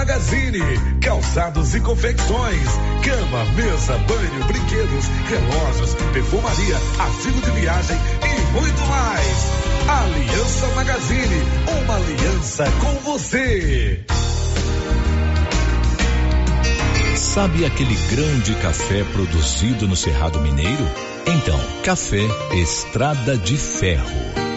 Magazine, calçados e confecções, cama, mesa, banho, brinquedos, relógios, perfumaria, artigo de viagem e muito mais. Aliança Magazine, uma aliança com você. Sabe aquele grande café produzido no Cerrado Mineiro? Então, café Estrada de Ferro.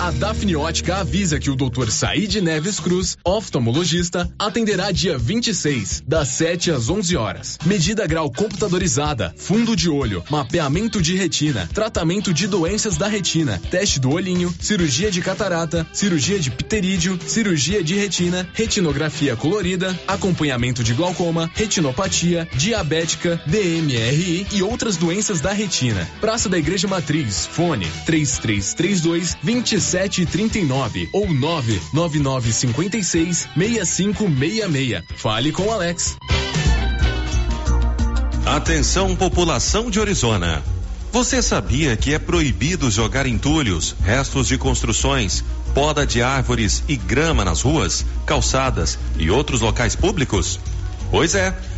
A Dafniótica avisa que o Dr. Said Neves Cruz, oftalmologista, atenderá dia 26, das 7 às 11 horas. Medida grau computadorizada, fundo de olho, mapeamento de retina, tratamento de doenças da retina, teste do olhinho, cirurgia de catarata, cirurgia de pterídeo, cirurgia de retina, retinografia colorida, acompanhamento de glaucoma, retinopatia, diabética, DMRI e outras doenças da retina. Praça da Igreja Matriz, fone 3332 27 3739 ou 99956 6566. Fale com Alex. Atenção população de Orizona. Você sabia que é proibido jogar entulhos, restos de construções, poda de árvores e grama nas ruas, calçadas e outros locais públicos? Pois é.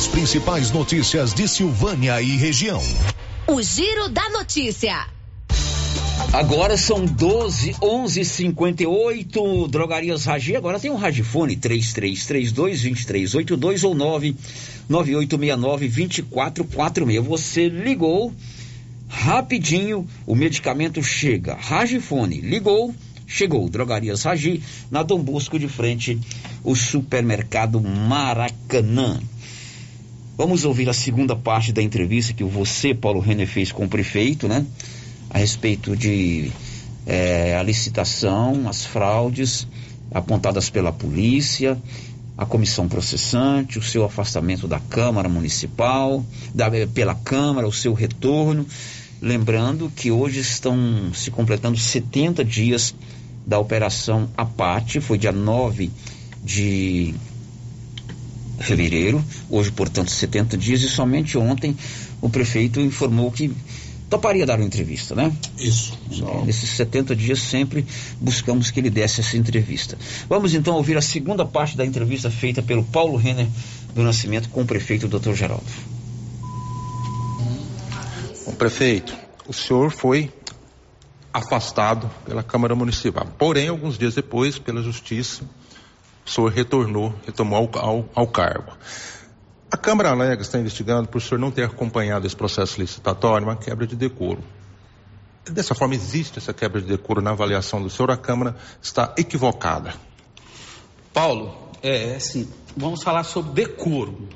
As principais notícias de Silvânia e região. O Giro da Notícia. Agora são 12, 11 58 Drogarias Ragi. Agora tem um Ragifone 3332 2382 ou 99869 2446. Você ligou rapidinho, o medicamento chega. Ragifone, ligou, chegou. Drogarias Ragi, na Dom Bosco de frente, o supermercado Maracanã. Vamos ouvir a segunda parte da entrevista que você, Paulo Renner, fez com o prefeito, né? A respeito de é, a licitação, as fraudes apontadas pela polícia, a comissão processante, o seu afastamento da Câmara Municipal, da, pela Câmara, o seu retorno. Lembrando que hoje estão se completando 70 dias da operação Apate, foi dia 9 de fevereiro, hoje, portanto, 70 dias, e somente ontem o prefeito informou que toparia dar uma entrevista, né? Isso. É, nesses 70 dias sempre buscamos que ele desse essa entrevista. Vamos então ouvir a segunda parte da entrevista feita pelo Paulo Renner do Nascimento com o prefeito Dr. Geraldo. Bom, prefeito, o senhor foi afastado pela Câmara Municipal. Porém, alguns dias depois, pela Justiça, senhor retornou, retomou ao, ao, ao cargo. A Câmara alega está investigando por o senhor não ter acompanhado esse processo licitatório, uma quebra de decoro. Dessa forma, existe essa quebra de decoro na avaliação do senhor, a Câmara está equivocada. Paulo, é assim, vamos falar sobre decoro.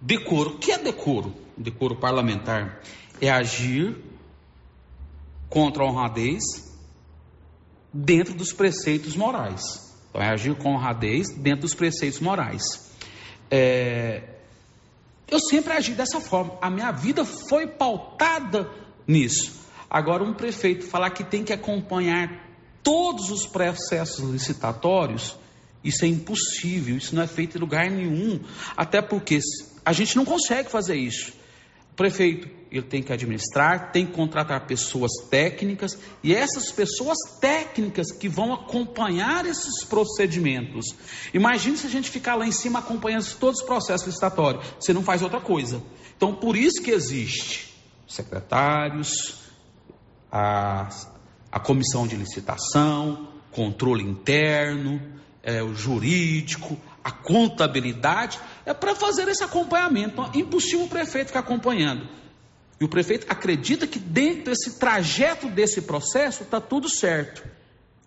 Decoro, o que é decoro? Decoro parlamentar é agir contra a honradez dentro dos preceitos morais. Então, é agir com honradez dentro dos preceitos morais. É, eu sempre agi dessa forma. A minha vida foi pautada nisso. Agora, um prefeito falar que tem que acompanhar todos os processos licitatórios, isso é impossível, isso não é feito em lugar nenhum. Até porque a gente não consegue fazer isso. O prefeito ele tem que administrar, tem que contratar pessoas técnicas e essas pessoas técnicas que vão acompanhar esses procedimentos. Imagine se a gente ficar lá em cima acompanhando todos os processos licitatórios, você não faz outra coisa. Então, por isso que existe secretários, a, a comissão de licitação, controle interno, é, o jurídico, a contabilidade, é para fazer esse acompanhamento. Então, é impossível o prefeito ficar acompanhando. E o prefeito acredita que dentro desse trajeto desse processo está tudo certo.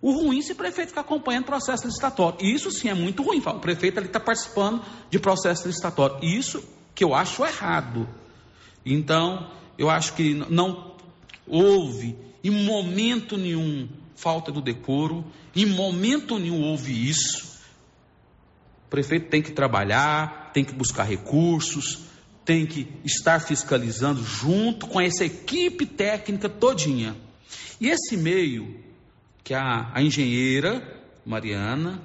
O ruim é se o prefeito ficar acompanhando o processo licitatório. E isso sim é muito ruim. O prefeito está participando de processo licitatório. E isso que eu acho errado. Então, eu acho que não houve em momento nenhum falta do decoro, em momento nenhum houve isso. O prefeito tem que trabalhar, tem que buscar recursos, tem que estar fiscalizando junto com essa equipe técnica todinha. E esse e-mail que a, a engenheira Mariana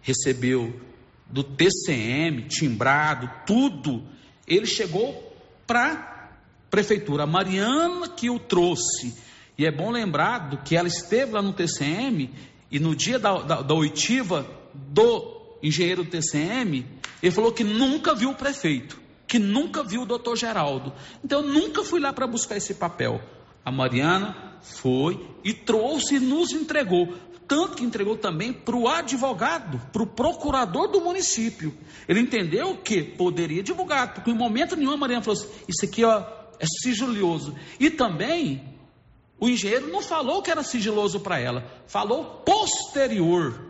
recebeu do TCM, timbrado, tudo, ele chegou para a prefeitura. A Mariana que o trouxe. E é bom lembrar do que ela esteve lá no TCM e no dia da, da, da oitiva do engenheiro do TCM, ele falou que nunca viu o prefeito que nunca viu o doutor Geraldo. Então eu nunca fui lá para buscar esse papel. A Mariana foi e trouxe e nos entregou. Tanto que entregou também para o advogado, para o procurador do município. Ele entendeu que poderia divulgar, porque em momento nenhum a Mariana falou assim: Isso aqui ó, é sigiloso. E também o engenheiro não falou que era sigiloso para ela, falou posterior.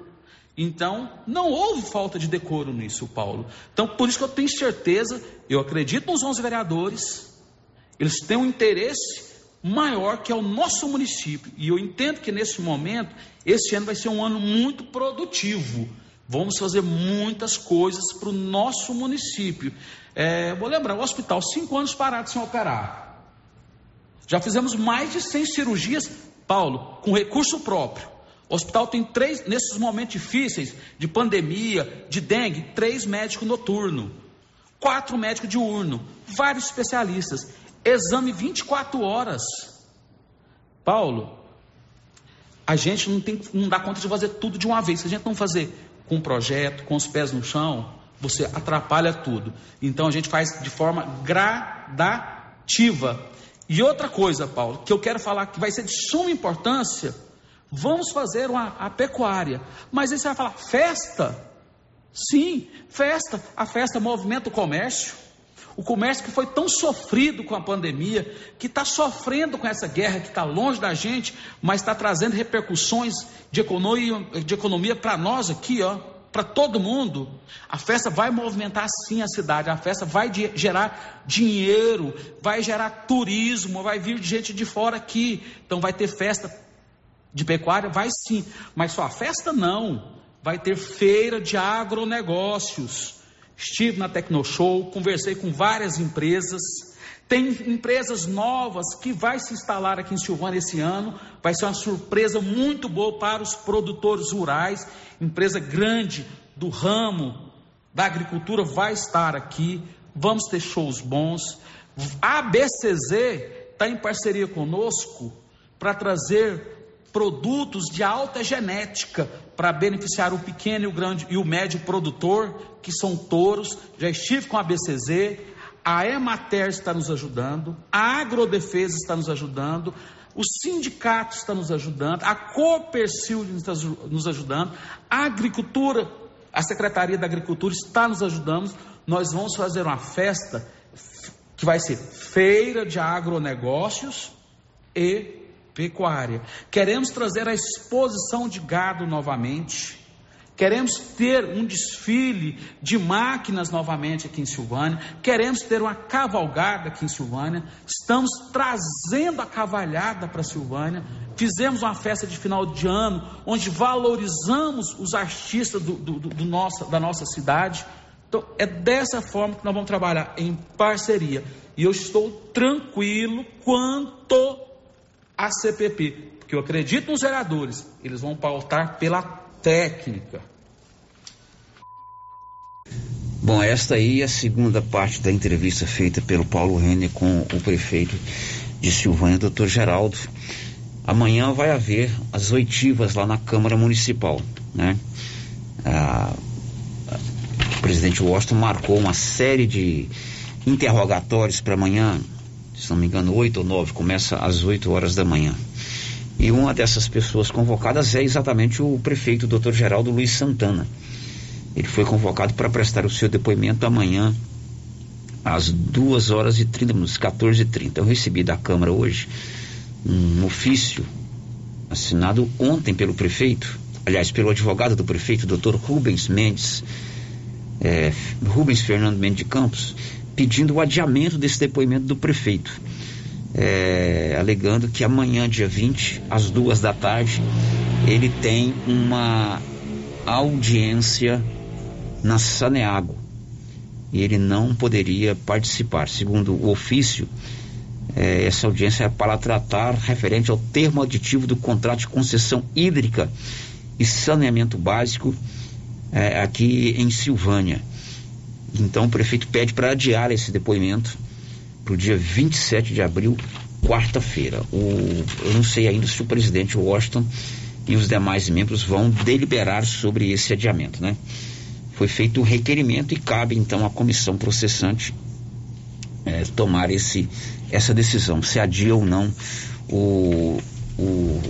Então, não houve falta de decoro nisso, Paulo. Então, por isso que eu tenho certeza, eu acredito nos 11 vereadores, eles têm um interesse maior que é o nosso município. E eu entendo que nesse momento, esse ano vai ser um ano muito produtivo. Vamos fazer muitas coisas para o nosso município. É, vou lembrar, o hospital, cinco anos parado sem operar. Já fizemos mais de 100 cirurgias, Paulo, com recurso próprio. O hospital tem três, nesses momentos difíceis de pandemia, de dengue, três médicos noturnos, quatro médicos diurno, vários especialistas, exame 24 horas. Paulo, a gente não, tem, não dá conta de fazer tudo de uma vez. Se a gente não fazer com projeto, com os pés no chão, você atrapalha tudo. Então a gente faz de forma gradativa. E outra coisa, Paulo, que eu quero falar que vai ser de suma importância Vamos fazer uma, a pecuária. Mas aí você vai falar, festa? Sim, festa. A festa movimenta o comércio. O comércio que foi tão sofrido com a pandemia, que está sofrendo com essa guerra que está longe da gente, mas está trazendo repercussões de economia, de economia para nós aqui, ó, para todo mundo. A festa vai movimentar sim a cidade, a festa vai gerar dinheiro, vai gerar turismo, vai vir gente de fora aqui. Então vai ter festa de pecuária? Vai sim, mas só a festa não. Vai ter feira de agronegócios. Estive na Tecnoshow, conversei com várias empresas. Tem empresas novas que vai se instalar aqui em Silvânia esse ano. Vai ser uma surpresa muito boa para os produtores rurais. Empresa grande do ramo da agricultura vai estar aqui. Vamos ter shows bons. A BCZ está em parceria conosco para trazer produtos de alta genética para beneficiar o pequeno e o grande e o médio produtor, que são touros. Já estive com a BCZ, a Emater está nos ajudando, a Agrodefesa está nos ajudando, o sindicato está nos ajudando, a Copercil está nos ajudando, a agricultura, a Secretaria da Agricultura está nos ajudando. Nós vamos fazer uma festa que vai ser feira de agronegócios e pecuária. Queremos trazer a exposição de gado novamente. Queremos ter um desfile de máquinas novamente aqui em Silvânia. Queremos ter uma cavalgada aqui em Silvânia. Estamos trazendo a cavalhada para Silvânia. Fizemos uma festa de final de ano onde valorizamos os artistas do, do, do nossa, da nossa cidade. Então, é dessa forma que nós vamos trabalhar em parceria. E eu estou tranquilo quanto a CPP, porque eu acredito nos vereadores, eles vão pautar pela técnica. Bom, esta aí é a segunda parte da entrevista feita pelo Paulo Renner com o prefeito de Silvânia, doutor Geraldo. Amanhã vai haver as oitivas lá na Câmara Municipal, né? Ah, o presidente Washington marcou uma série de interrogatórios para amanhã, se não me engano, oito ou nove, começa às 8 horas da manhã. E uma dessas pessoas convocadas é exatamente o prefeito, doutor Geraldo Luiz Santana. Ele foi convocado para prestar o seu depoimento amanhã, às 2 horas e 30 minutos, 14 e 30. Eu recebi da Câmara hoje um ofício assinado ontem pelo prefeito, aliás, pelo advogado do prefeito, doutor Rubens Mendes, é, Rubens Fernando Mendes de Campos, pedindo o adiamento desse depoimento do prefeito, é, alegando que amanhã, dia 20, às duas da tarde, ele tem uma audiência na Saneago e ele não poderia participar. Segundo o ofício, é, essa audiência é para tratar referente ao termo aditivo do contrato de concessão hídrica e saneamento básico é, aqui em Silvânia. Então o prefeito pede para adiar esse depoimento para o dia 27 de abril, quarta-feira. Eu não sei ainda se o presidente Washington e os demais membros vão deliberar sobre esse adiamento, né? Foi feito o requerimento e cabe então à comissão processante é, tomar esse, essa decisão, se adia ou não o, o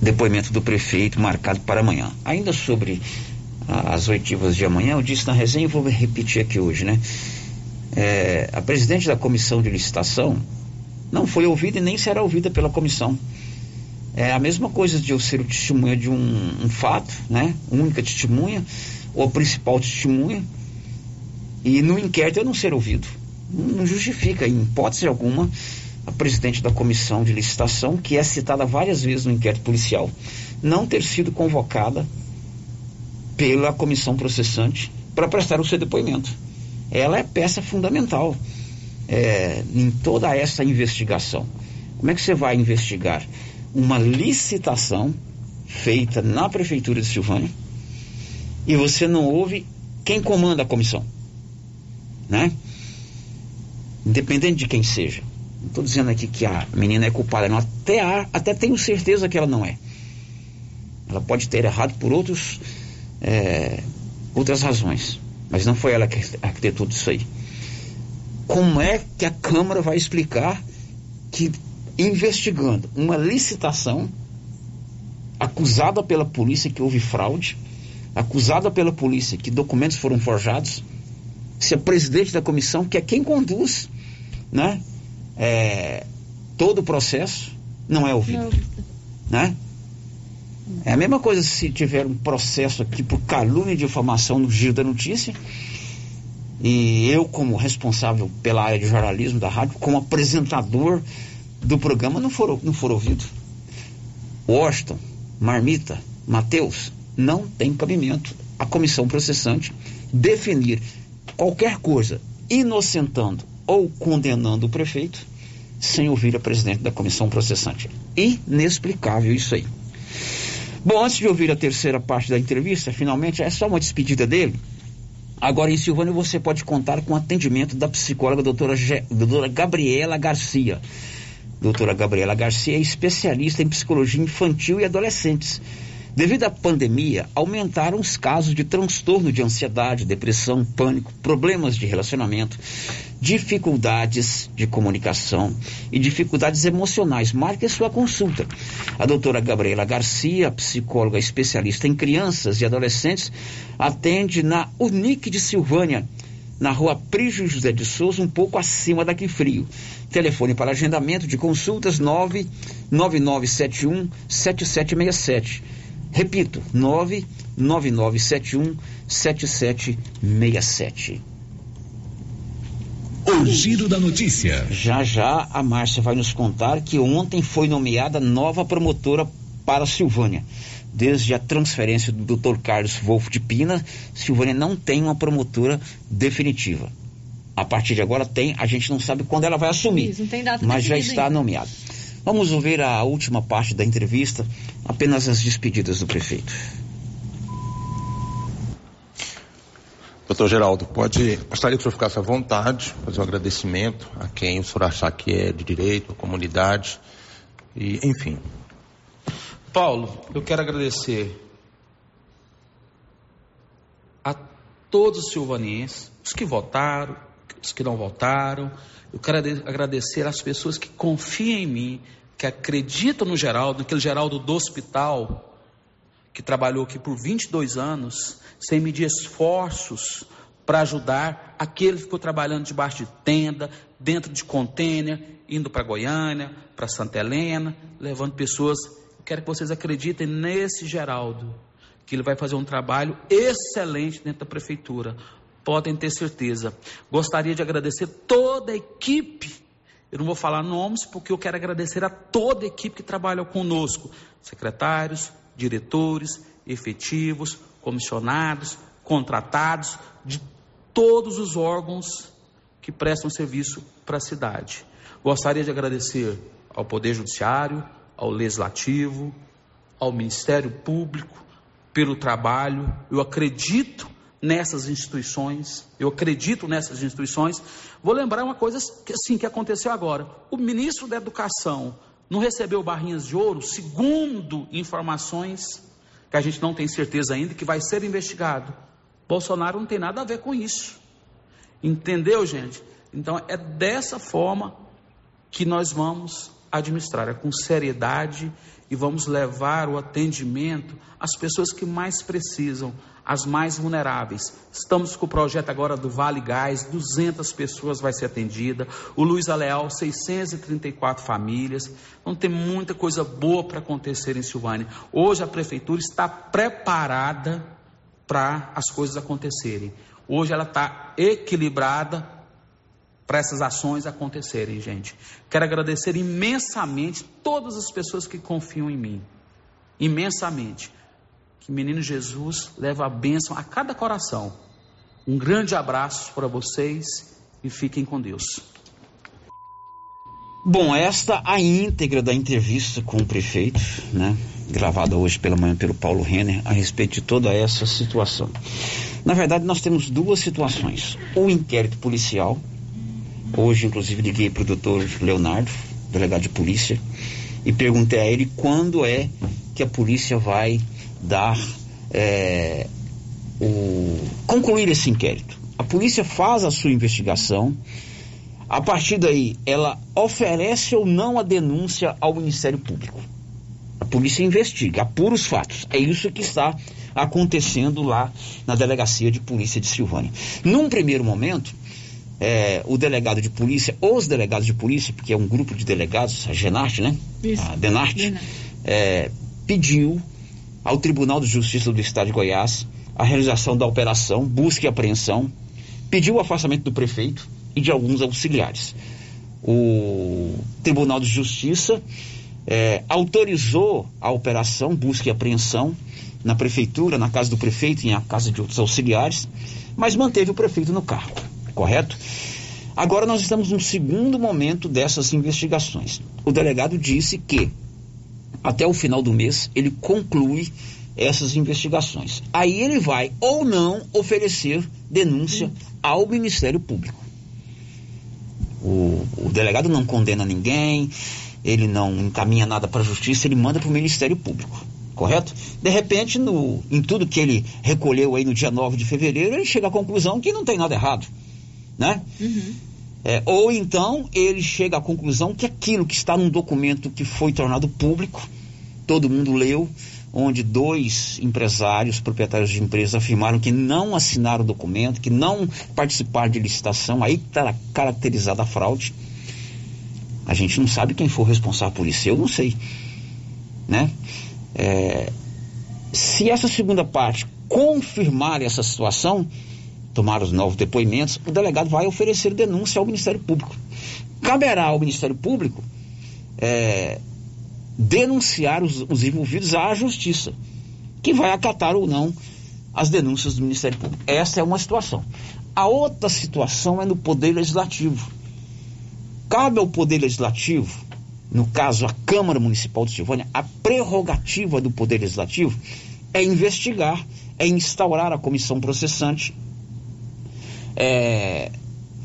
depoimento do prefeito marcado para amanhã. Ainda sobre as oitivas de amanhã, eu disse na resenha e vou repetir aqui hoje, né? É, a presidente da comissão de licitação não foi ouvida e nem será ouvida pela comissão. É a mesma coisa de eu ser o testemunha de um, um fato, né? Única testemunha, ou principal testemunha, e no inquérito eu não ser ouvido. Não justifica, em hipótese alguma, a presidente da comissão de licitação, que é citada várias vezes no inquérito policial, não ter sido convocada pela comissão processante para prestar o seu depoimento. Ela é peça fundamental é, em toda essa investigação. Como é que você vai investigar uma licitação feita na prefeitura de Silvânia e você não ouve quem comanda a comissão, né? Independente de quem seja. Não estou dizendo aqui que a menina é culpada, não. Até, há, até tenho certeza que ela não é. Ela pode ter errado por outros é, outras razões. Mas não foi ela que arquitetou tudo isso aí. Como é que a Câmara vai explicar que, investigando uma licitação, acusada pela polícia que houve fraude, acusada pela polícia que documentos foram forjados, se a presidente da comissão, que é quem conduz né, é, todo o processo, não é ouvida? Né? É a mesma coisa se tiver um processo aqui por calúnia e difamação no Giro da Notícia, e eu, como responsável pela área de jornalismo da rádio, como apresentador do programa, não for, não for ouvido. Washington, Marmita, Mateus, não tem cabimento a comissão processante definir qualquer coisa inocentando ou condenando o prefeito sem ouvir a presidente da comissão processante. Inexplicável isso aí. Bom, antes de ouvir a terceira parte da entrevista, finalmente é só uma despedida dele. Agora, em Silvânia, você pode contar com o atendimento da psicóloga doutora, Ge, doutora Gabriela Garcia. Doutora Gabriela Garcia é especialista em psicologia infantil e adolescentes. Devido à pandemia, aumentaram os casos de transtorno de ansiedade, depressão, pânico, problemas de relacionamento, dificuldades de comunicação e dificuldades emocionais. Marque sua consulta. A doutora Gabriela Garcia, psicóloga especialista em crianças e adolescentes, atende na Unic de Silvânia, na rua Prígio José de Souza, um pouco acima daqui frio. Telefone para agendamento de consultas 99971 7767. Repito, 99971 7767. O giro da notícia. Já já a Márcia vai nos contar que ontem foi nomeada nova promotora para Silvânia. Desde a transferência do Dr. Carlos Wolff de Pina, Silvânia não tem uma promotora definitiva. A partir de agora tem, a gente não sabe quando ela vai assumir, Isso, não tem data mas já está ainda. nomeada. Vamos ouvir a última parte da entrevista, apenas as despedidas do prefeito. Doutor Geraldo, pode, gostaria que o senhor ficasse à vontade, fazer um agradecimento a quem o senhor achar que é de direito, a comunidade, e enfim. Paulo, eu quero agradecer a todos os silvanienses, os que votaram, os que não votaram. Eu quero ade- agradecer às pessoas que confiam em mim, que acreditam no Geraldo, naquele Geraldo do hospital, que trabalhou aqui por 22 anos, sem medir esforços para ajudar aquele que ficou trabalhando debaixo de tenda, dentro de contêiner, indo para Goiânia, para Santa Helena, levando pessoas. Quero que vocês acreditem nesse Geraldo, que ele vai fazer um trabalho excelente dentro da prefeitura. Podem ter certeza. Gostaria de agradecer toda a equipe eu não vou falar nomes porque eu quero agradecer a toda a equipe que trabalha conosco: secretários, diretores, efetivos, comissionados, contratados, de todos os órgãos que prestam serviço para a cidade. Gostaria de agradecer ao Poder Judiciário, ao Legislativo, ao Ministério Público pelo trabalho. Eu acredito nessas instituições, eu acredito nessas instituições. Vou lembrar uma coisa que assim que aconteceu agora. O ministro da Educação não recebeu barrinhas de ouro, segundo informações que a gente não tem certeza ainda que vai ser investigado. Bolsonaro não tem nada a ver com isso. Entendeu, gente? Então é dessa forma que nós vamos administrar, é com seriedade e vamos levar o atendimento às pessoas que mais precisam, as mais vulneráveis. Estamos com o projeto agora do Vale Gás, 200 pessoas vai ser atendida, o Luiz Aleal, 634 famílias. Então tem muita coisa boa para acontecer em Silvânia. Hoje a prefeitura está preparada para as coisas acontecerem. Hoje ela está equilibrada para essas ações acontecerem, gente. Quero agradecer imensamente todas as pessoas que confiam em mim. Imensamente. Que menino Jesus leva a bênção a cada coração. Um grande abraço para vocês e fiquem com Deus. Bom, esta a íntegra da entrevista com o prefeito, né? Gravada hoje pela manhã pelo Paulo Renner, a respeito de toda essa situação. Na verdade, nós temos duas situações. O inquérito policial, hoje inclusive liguei para o doutor Leonardo, delegado de polícia, e perguntei a ele quando é que a polícia vai dar é, o concluir esse inquérito. A polícia faz a sua investigação. A partir daí, ela oferece ou não a denúncia ao Ministério Público. A polícia investiga, apura os fatos. É isso que está acontecendo lá na delegacia de polícia de Silvânia. Num primeiro momento, é, o delegado de polícia, os delegados de polícia, porque é um grupo de delegados, a Genarte, né? Isso. A Denarte, é, pediu ao Tribunal de Justiça do Estado de Goiás a realização da operação busca e apreensão, pediu o afastamento do prefeito e de alguns auxiliares. O Tribunal de Justiça é, autorizou a operação busca e apreensão na prefeitura, na casa do prefeito e na casa de outros auxiliares, mas manteve o prefeito no cargo, correto? Agora nós estamos num segundo momento dessas investigações. O delegado disse que até o final do mês, ele conclui essas investigações. Aí ele vai ou não oferecer denúncia ao Ministério Público. O, o delegado não condena ninguém, ele não encaminha nada para a justiça, ele manda para o Ministério Público. Correto? De repente, no, em tudo que ele recolheu aí no dia 9 de fevereiro, ele chega à conclusão que não tem nada errado. Né? Uhum. É, ou então ele chega à conclusão que aquilo que está num documento que foi tornado público, todo mundo leu, onde dois empresários, proprietários de empresa, afirmaram que não assinaram o documento, que não participaram de licitação, aí está caracterizada a fraude. A gente não sabe quem for responsável por isso, eu não sei. Né? É, se essa segunda parte confirmar essa situação, tomar os novos depoimentos, o delegado vai oferecer denúncia ao Ministério Público. Caberá ao Ministério Público é, denunciar os, os envolvidos à Justiça, que vai acatar ou não as denúncias do Ministério Público. Essa é uma situação. A outra situação é no Poder Legislativo. Cabe ao Poder Legislativo, no caso a Câmara Municipal de Silvânia, a prerrogativa do Poder Legislativo é investigar, é instaurar a comissão processante, é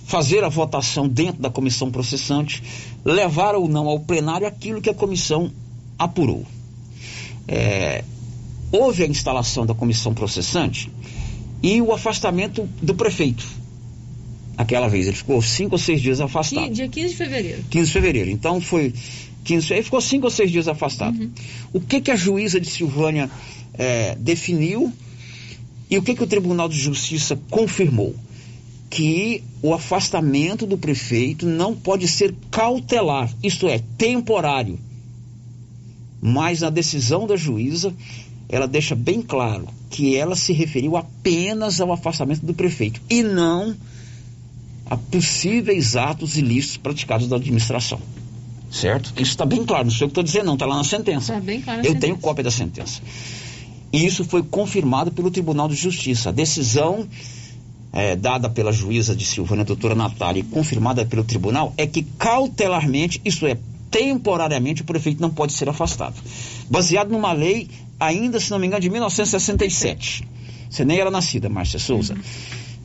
fazer a votação dentro da comissão processante, levar ou não ao plenário aquilo que a comissão apurou. É, houve a instalação da comissão processante e o afastamento do prefeito. Aquela vez, ele ficou cinco ou seis dias afastado. Dia 15 de fevereiro. 15 de fevereiro. Então foi 15 ele ficou cinco ou seis dias afastado. Uhum. O que que a juíza de Silvânia é, definiu e o que que o Tribunal de Justiça confirmou? Que o afastamento do prefeito não pode ser cautelar, isto é, temporário. Mas na decisão da juíza, ela deixa bem claro que ela se referiu apenas ao afastamento do prefeito e não a possíveis atos ilícitos praticados da administração. Certo? Isso está bem claro, não sei o que estou dizendo, não, está lá na sentença. Tá bem claro Eu sentença. tenho cópia da sentença. E isso foi confirmado pelo Tribunal de Justiça. A decisão eh, dada pela juíza de Silvânia, doutora Natália, e confirmada pelo tribunal, é que cautelarmente, isso é, temporariamente, o prefeito não pode ser afastado. Baseado numa lei, ainda, se não me engano, de 1967. Você nem era nascida, Márcia Souza.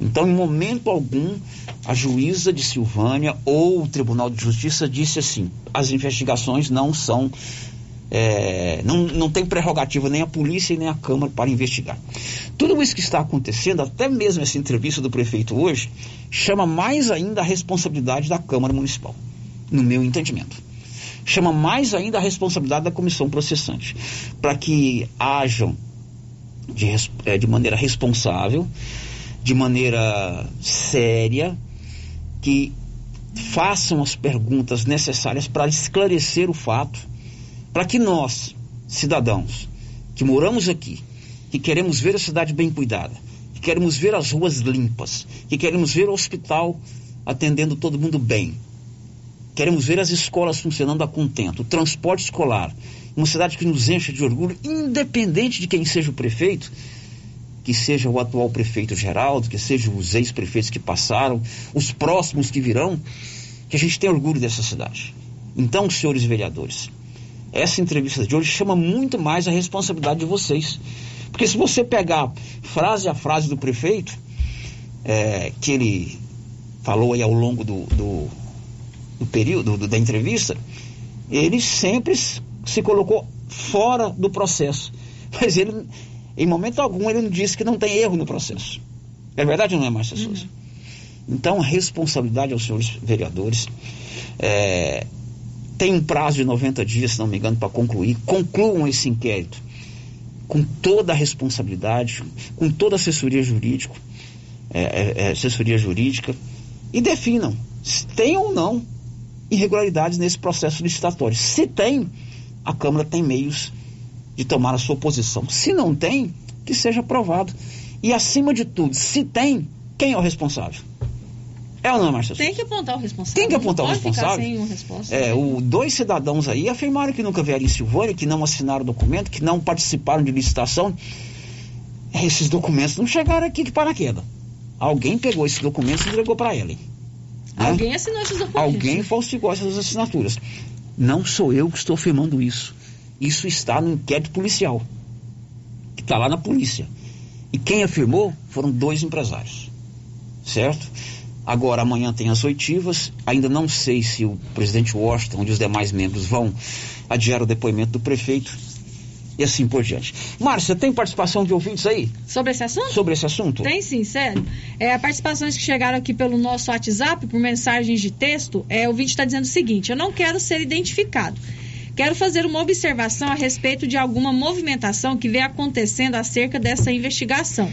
Então, em momento algum, a juíza de Silvânia ou o Tribunal de Justiça disse assim: as investigações não são. É, não, não tem prerrogativa nem a polícia nem a Câmara para investigar. Tudo isso que está acontecendo, até mesmo essa entrevista do prefeito hoje, chama mais ainda a responsabilidade da Câmara Municipal, no meu entendimento. Chama mais ainda a responsabilidade da comissão processante, para que hajam de, é, de maneira responsável, de maneira séria, que façam as perguntas necessárias para esclarecer o fato, para que nós, cidadãos, que moramos aqui, que queremos ver a cidade bem cuidada, que queremos ver as ruas limpas, que queremos ver o hospital atendendo todo mundo bem, queremos ver as escolas funcionando a contento, o transporte escolar, uma cidade que nos enche de orgulho, independente de quem seja o prefeito, que seja o atual prefeito Geraldo, que sejam os ex-prefeitos que passaram, os próximos que virão, que a gente tem orgulho dessa cidade. Então, senhores vereadores, essa entrevista de hoje chama muito mais a responsabilidade de vocês. Porque se você pegar frase a frase do prefeito, é, que ele falou aí ao longo do, do, do período do- da entrevista, ele sempre se colocou fora do processo. *laughs* Mas ele, em momento algum, ele não disse que não tem erro no processo. É verdade ou não é, Márcia Souza? Então, responsabilidade aos senhores vereadores. É, tem um prazo de 90 dias, se não me engano, para concluir. Concluam esse inquérito com toda a responsabilidade, com toda a assessoria jurídica, é, é, é, assessoria jurídica, e definam se tem ou não irregularidades nesse processo licitatório. Se tem, a Câmara tem meios de tomar a sua posição. Se não tem, que seja aprovado. E acima de tudo, se tem, quem é o responsável? É ou não, Márcia? Tem que apontar o responsável. Tem que apontar não o responsável. Ficar sem. É, o, dois cidadãos aí afirmaram que nunca vieram em Silvânia, que não assinaram documento, que não participaram de licitação. É, Esses documentos não chegaram aqui de paraquedas. Alguém pegou esses documentos e entregou para ela. Né? Alguém assinou esses documentos. Alguém falsificou essas assinaturas. Não sou eu que estou afirmando isso. Isso está no inquérito policial, que está lá na polícia. E quem afirmou foram dois empresários, certo? Agora, amanhã tem as oitivas. Ainda não sei se o presidente Washington e os demais membros vão adiar o depoimento do prefeito e assim por diante. Márcia, tem participação de ouvintes aí? Sobre esse assunto? Sobre esse assunto? Tem sim, sério. É, participações que chegaram aqui pelo nosso WhatsApp, por mensagens de texto, é, o ouvinte está dizendo o seguinte: eu não quero ser identificado. Quero fazer uma observação a respeito de alguma movimentação que vem acontecendo acerca dessa investigação.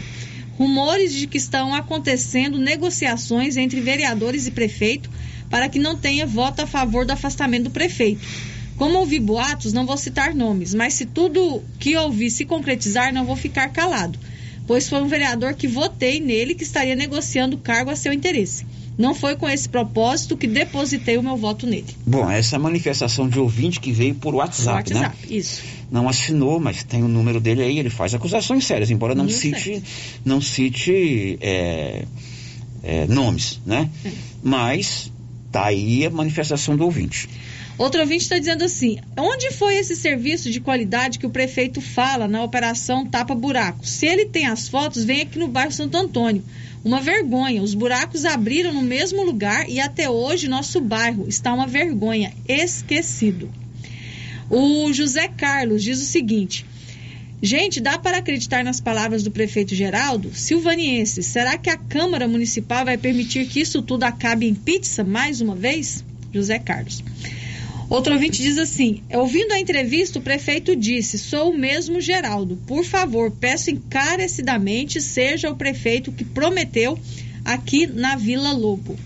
Rumores de que estão acontecendo negociações entre vereadores e prefeito para que não tenha voto a favor do afastamento do prefeito. Como ouvi boatos, não vou citar nomes, mas se tudo que ouvi se concretizar, não vou ficar calado, pois foi um vereador que votei nele que estaria negociando o cargo a seu interesse. Não foi com esse propósito que depositei o meu voto nele. Bom, essa é a manifestação de ouvinte que veio por WhatsApp, por WhatsApp né? Isso. Não assinou, mas tem o número dele aí, ele faz acusações sérias, embora não Muito cite, não cite é, é, nomes, né? É. Mas tá aí a manifestação do ouvinte. Outro ouvinte está dizendo assim: onde foi esse serviço de qualidade que o prefeito fala na operação Tapa Buraco? Se ele tem as fotos, vem aqui no bairro Santo Antônio. Uma vergonha. Os buracos abriram no mesmo lugar e até hoje nosso bairro está uma vergonha. Esquecido. O José Carlos diz o seguinte. Gente, dá para acreditar nas palavras do prefeito Geraldo? Silvaniense, será que a Câmara Municipal vai permitir que isso tudo acabe em pizza mais uma vez? José Carlos. Outro ouvinte diz assim: ouvindo a entrevista, o prefeito disse: sou o mesmo Geraldo. Por favor, peço encarecidamente seja o prefeito que prometeu aqui na Vila Lobo.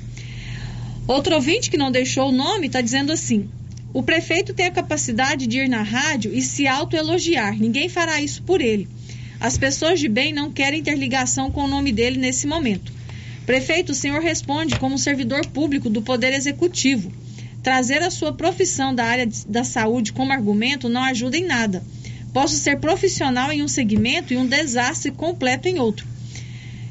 Outro ouvinte que não deixou o nome está dizendo assim: o prefeito tem a capacidade de ir na rádio e se autoelogiar. Ninguém fará isso por ele. As pessoas de bem não querem ter ligação com o nome dele nesse momento. Prefeito, o senhor responde como servidor público do Poder Executivo. Trazer a sua profissão da área de- da saúde como argumento não ajuda em nada. Posso ser profissional em um segmento e um desastre completo em outro.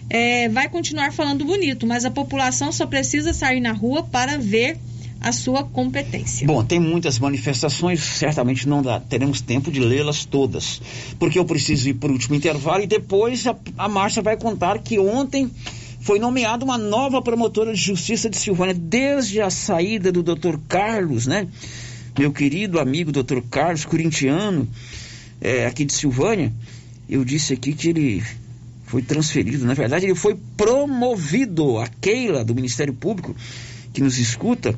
É, vai continuar falando bonito, mas a população só precisa sair na rua para ver a sua competência. Bom, tem muitas manifestações, certamente não dá, teremos tempo de lê-las todas, porque eu preciso ir para o último intervalo e depois a, a Márcia vai contar que ontem foi nomeada uma nova promotora de justiça de Silvânia, desde a saída do Dr. Carlos, né? Meu querido amigo Dr. Carlos, corintiano, é, aqui de Silvânia, eu disse aqui que ele foi transferido, na verdade ele foi promovido. A Keila, do Ministério Público, que nos escuta,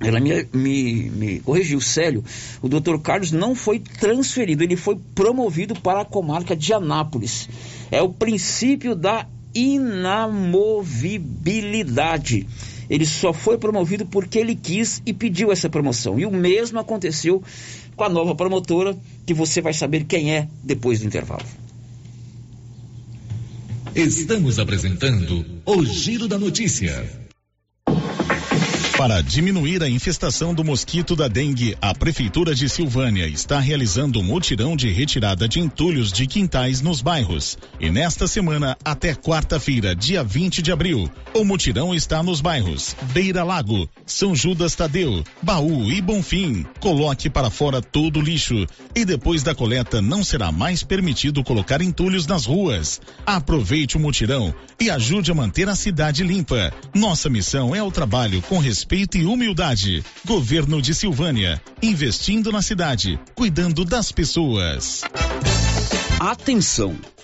ela me, me, me corrigiu, Célio. O doutor Carlos não foi transferido, ele foi promovido para a comarca de Anápolis. É o princípio da inamovibilidade. Ele só foi promovido porque ele quis e pediu essa promoção. E o mesmo aconteceu com a nova promotora, que você vai saber quem é depois do intervalo. Estamos apresentando o Giro da Notícia. Para diminuir a infestação do mosquito da dengue, a Prefeitura de Silvânia está realizando um mutirão de retirada de entulhos de quintais nos bairros. E nesta semana, até quarta-feira, dia 20 de abril, o mutirão está nos bairros Beira Lago, São Judas Tadeu, Baú e Bonfim. Coloque para fora todo o lixo e depois da coleta não será mais permitido colocar entulhos nas ruas. Aproveite o mutirão e ajude a manter a cidade limpa. Nossa missão é o trabalho com respeito e humildade. Governo de Silvânia, investindo na cidade, cuidando das pessoas. Atenção!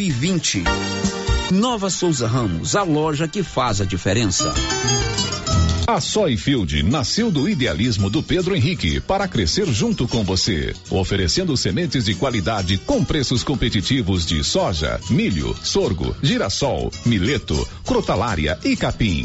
e 20. Nova Souza Ramos, a loja que faz a diferença. A Soyfield nasceu do idealismo do Pedro Henrique para crescer junto com você, oferecendo sementes de qualidade com preços competitivos de soja, milho, sorgo, girassol, mileto, crotalária e capim.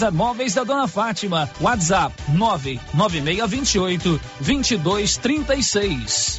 César Móveis da Dona Fátima. WhatsApp 99628 2236.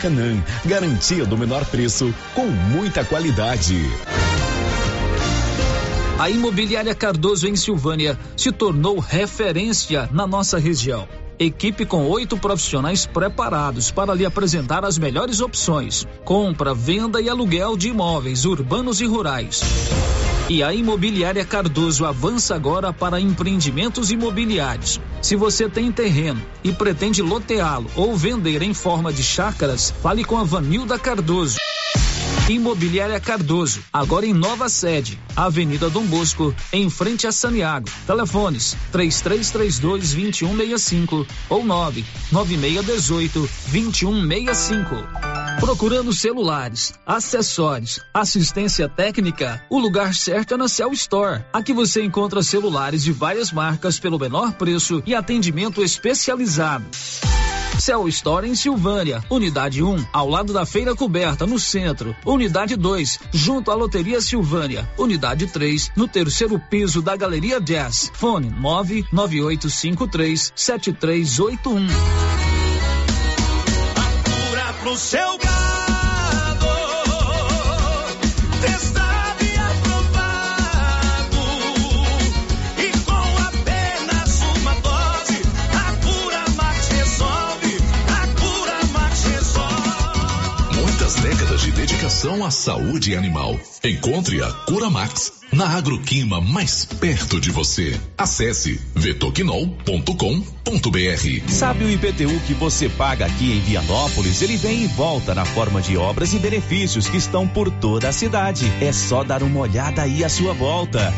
Maracanã. Garantia do menor preço com muita qualidade. A Imobiliária Cardoso em Silvânia se tornou referência na nossa região. Equipe com oito profissionais preparados para lhe apresentar as melhores opções: compra, venda e aluguel de imóveis urbanos e rurais. E a Imobiliária Cardoso avança agora para empreendimentos imobiliários. Se você tem terreno e pretende loteá-lo ou vender em forma de chácaras, fale com a Vanilda Cardoso. Imobiliária Cardoso, agora em nova sede, Avenida Dom Bosco, em frente a Saniago. Telefones: 3332 2165 ou 99618 2165. Procurando celulares, acessórios, assistência técnica, o lugar certo é na Cell Store. Aqui você encontra celulares de várias marcas pelo menor preço e atendimento especializado. Cell Store em Silvânia, Unidade 1, ao lado da Feira Coberta, no centro. Unidade 2, junto à Loteria Silvânia. Unidade 3, no terceiro piso da Galeria Jazz. Fone 99853 7381. A pro seu gado. Dedicação à saúde animal. Encontre a Cura Max na Agroquima mais perto de você. Acesse vetoquinol.com.br. Sabe o IPTU que você paga aqui em Vianópolis? Ele vem e volta na forma de obras e benefícios que estão por toda a cidade. É só dar uma olhada aí à sua volta.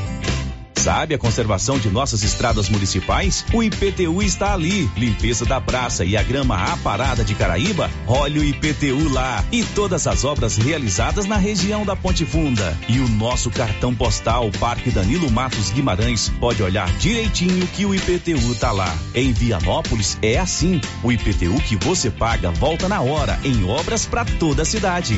Sabe a conservação de nossas estradas municipais? O IPTU está ali. Limpeza da praça e a grama aparada de Caraíba? Olha o IPTU lá. E todas as obras realizadas na região da Ponte Funda. E o nosso cartão postal Parque Danilo Matos Guimarães pode olhar direitinho que o IPTU tá lá. Em Vianópolis é assim. O IPTU que você paga volta na hora em obras para toda a cidade.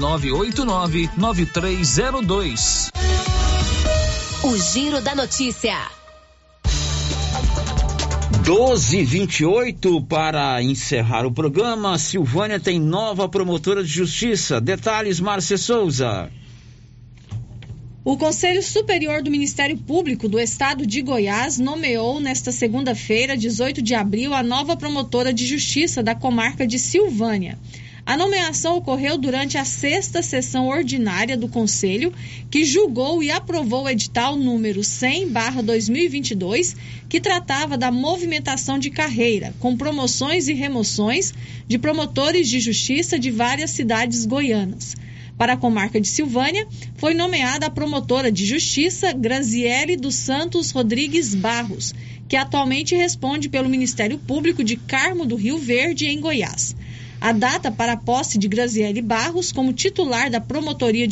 9989-9302. O Giro da Notícia. 12:28 para encerrar o programa. Silvânia tem nova promotora de justiça. Detalhes, Márcia Souza. O Conselho Superior do Ministério Público do Estado de Goiás nomeou nesta segunda-feira, 18 de abril, a nova promotora de justiça da comarca de Silvânia. A nomeação ocorreu durante a sexta sessão ordinária do Conselho, que julgou e aprovou o edital número 100-2022, que tratava da movimentação de carreira, com promoções e remoções de promotores de justiça de várias cidades goianas. Para a comarca de Silvânia, foi nomeada a promotora de justiça Graziele dos Santos Rodrigues Barros, que atualmente responde pelo Ministério Público de Carmo do Rio Verde, em Goiás. A data para a posse de Graziele Barros como titular da Promotoria de